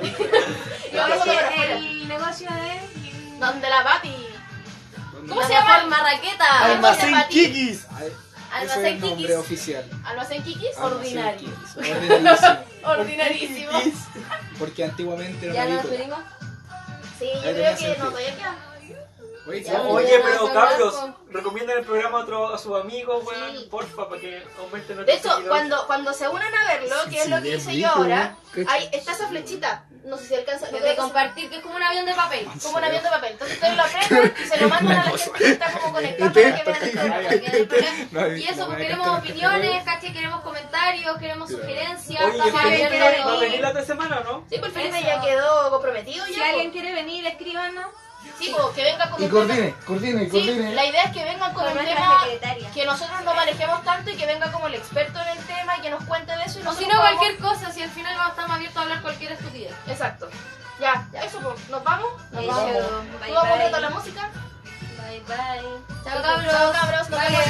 el negocio de... Donde la Pati. ¿Cómo se llama? Marraqueta. Almacén. Kikis. Ese es Almacén el nombre Kikis. oficial. Almacén Kikis. Almacén Ordinario. Kikis. Ordinarísimo. Ordinarísimo. Porque antiguamente era ¿Ya una nos despedimos? Sí, yo creo que no, todavía queda. Oye, sí, pero cabros, recomiendan el programa a, otro, a sus amigos, weón, Sí. porfa, para que aumenten De hecho, seguidores. cuando, cuando se unan a verlo, Sí, que es lo que hice rico, yo ahora, hay, está esa flechita. No sé si alcanza. no De compartir, que es como un avión de papel. como un avión de papel. Entonces ustedes lo apretan y se lo mandan a la gente que está como conectada para que vean el Y eso, pues queremos opiniones, ¿cachai? Queremos comentarios, queremos sugerencias. Oye, ¿y estamos Felipe quiere abiertos a va a venir la otra semana o no? Sí, pues Felipe ya quedó comprometido Si ya. alguien po. quiere venir, escríbanos Sí, pues que venga con Y un tema. coordine, coordine, Sí, coordine. la idea es que vengan con con un nuestra tema secretaria. que nosotros no manejemos tanto y que venga como el experto en el tema y que nos cuente de eso. Y O si no, podamos- cualquier cosa, si al final vamos- estamos abiertos a hablar cualquier estupidez. Exacto. Ya, eso pues. ¿Nos vamos? Nos Eso. vamos. Bye, ¿Tú vamos a bye. la música? Bye, bye. Chao, cabros. Chao, cabros. Nos vemos.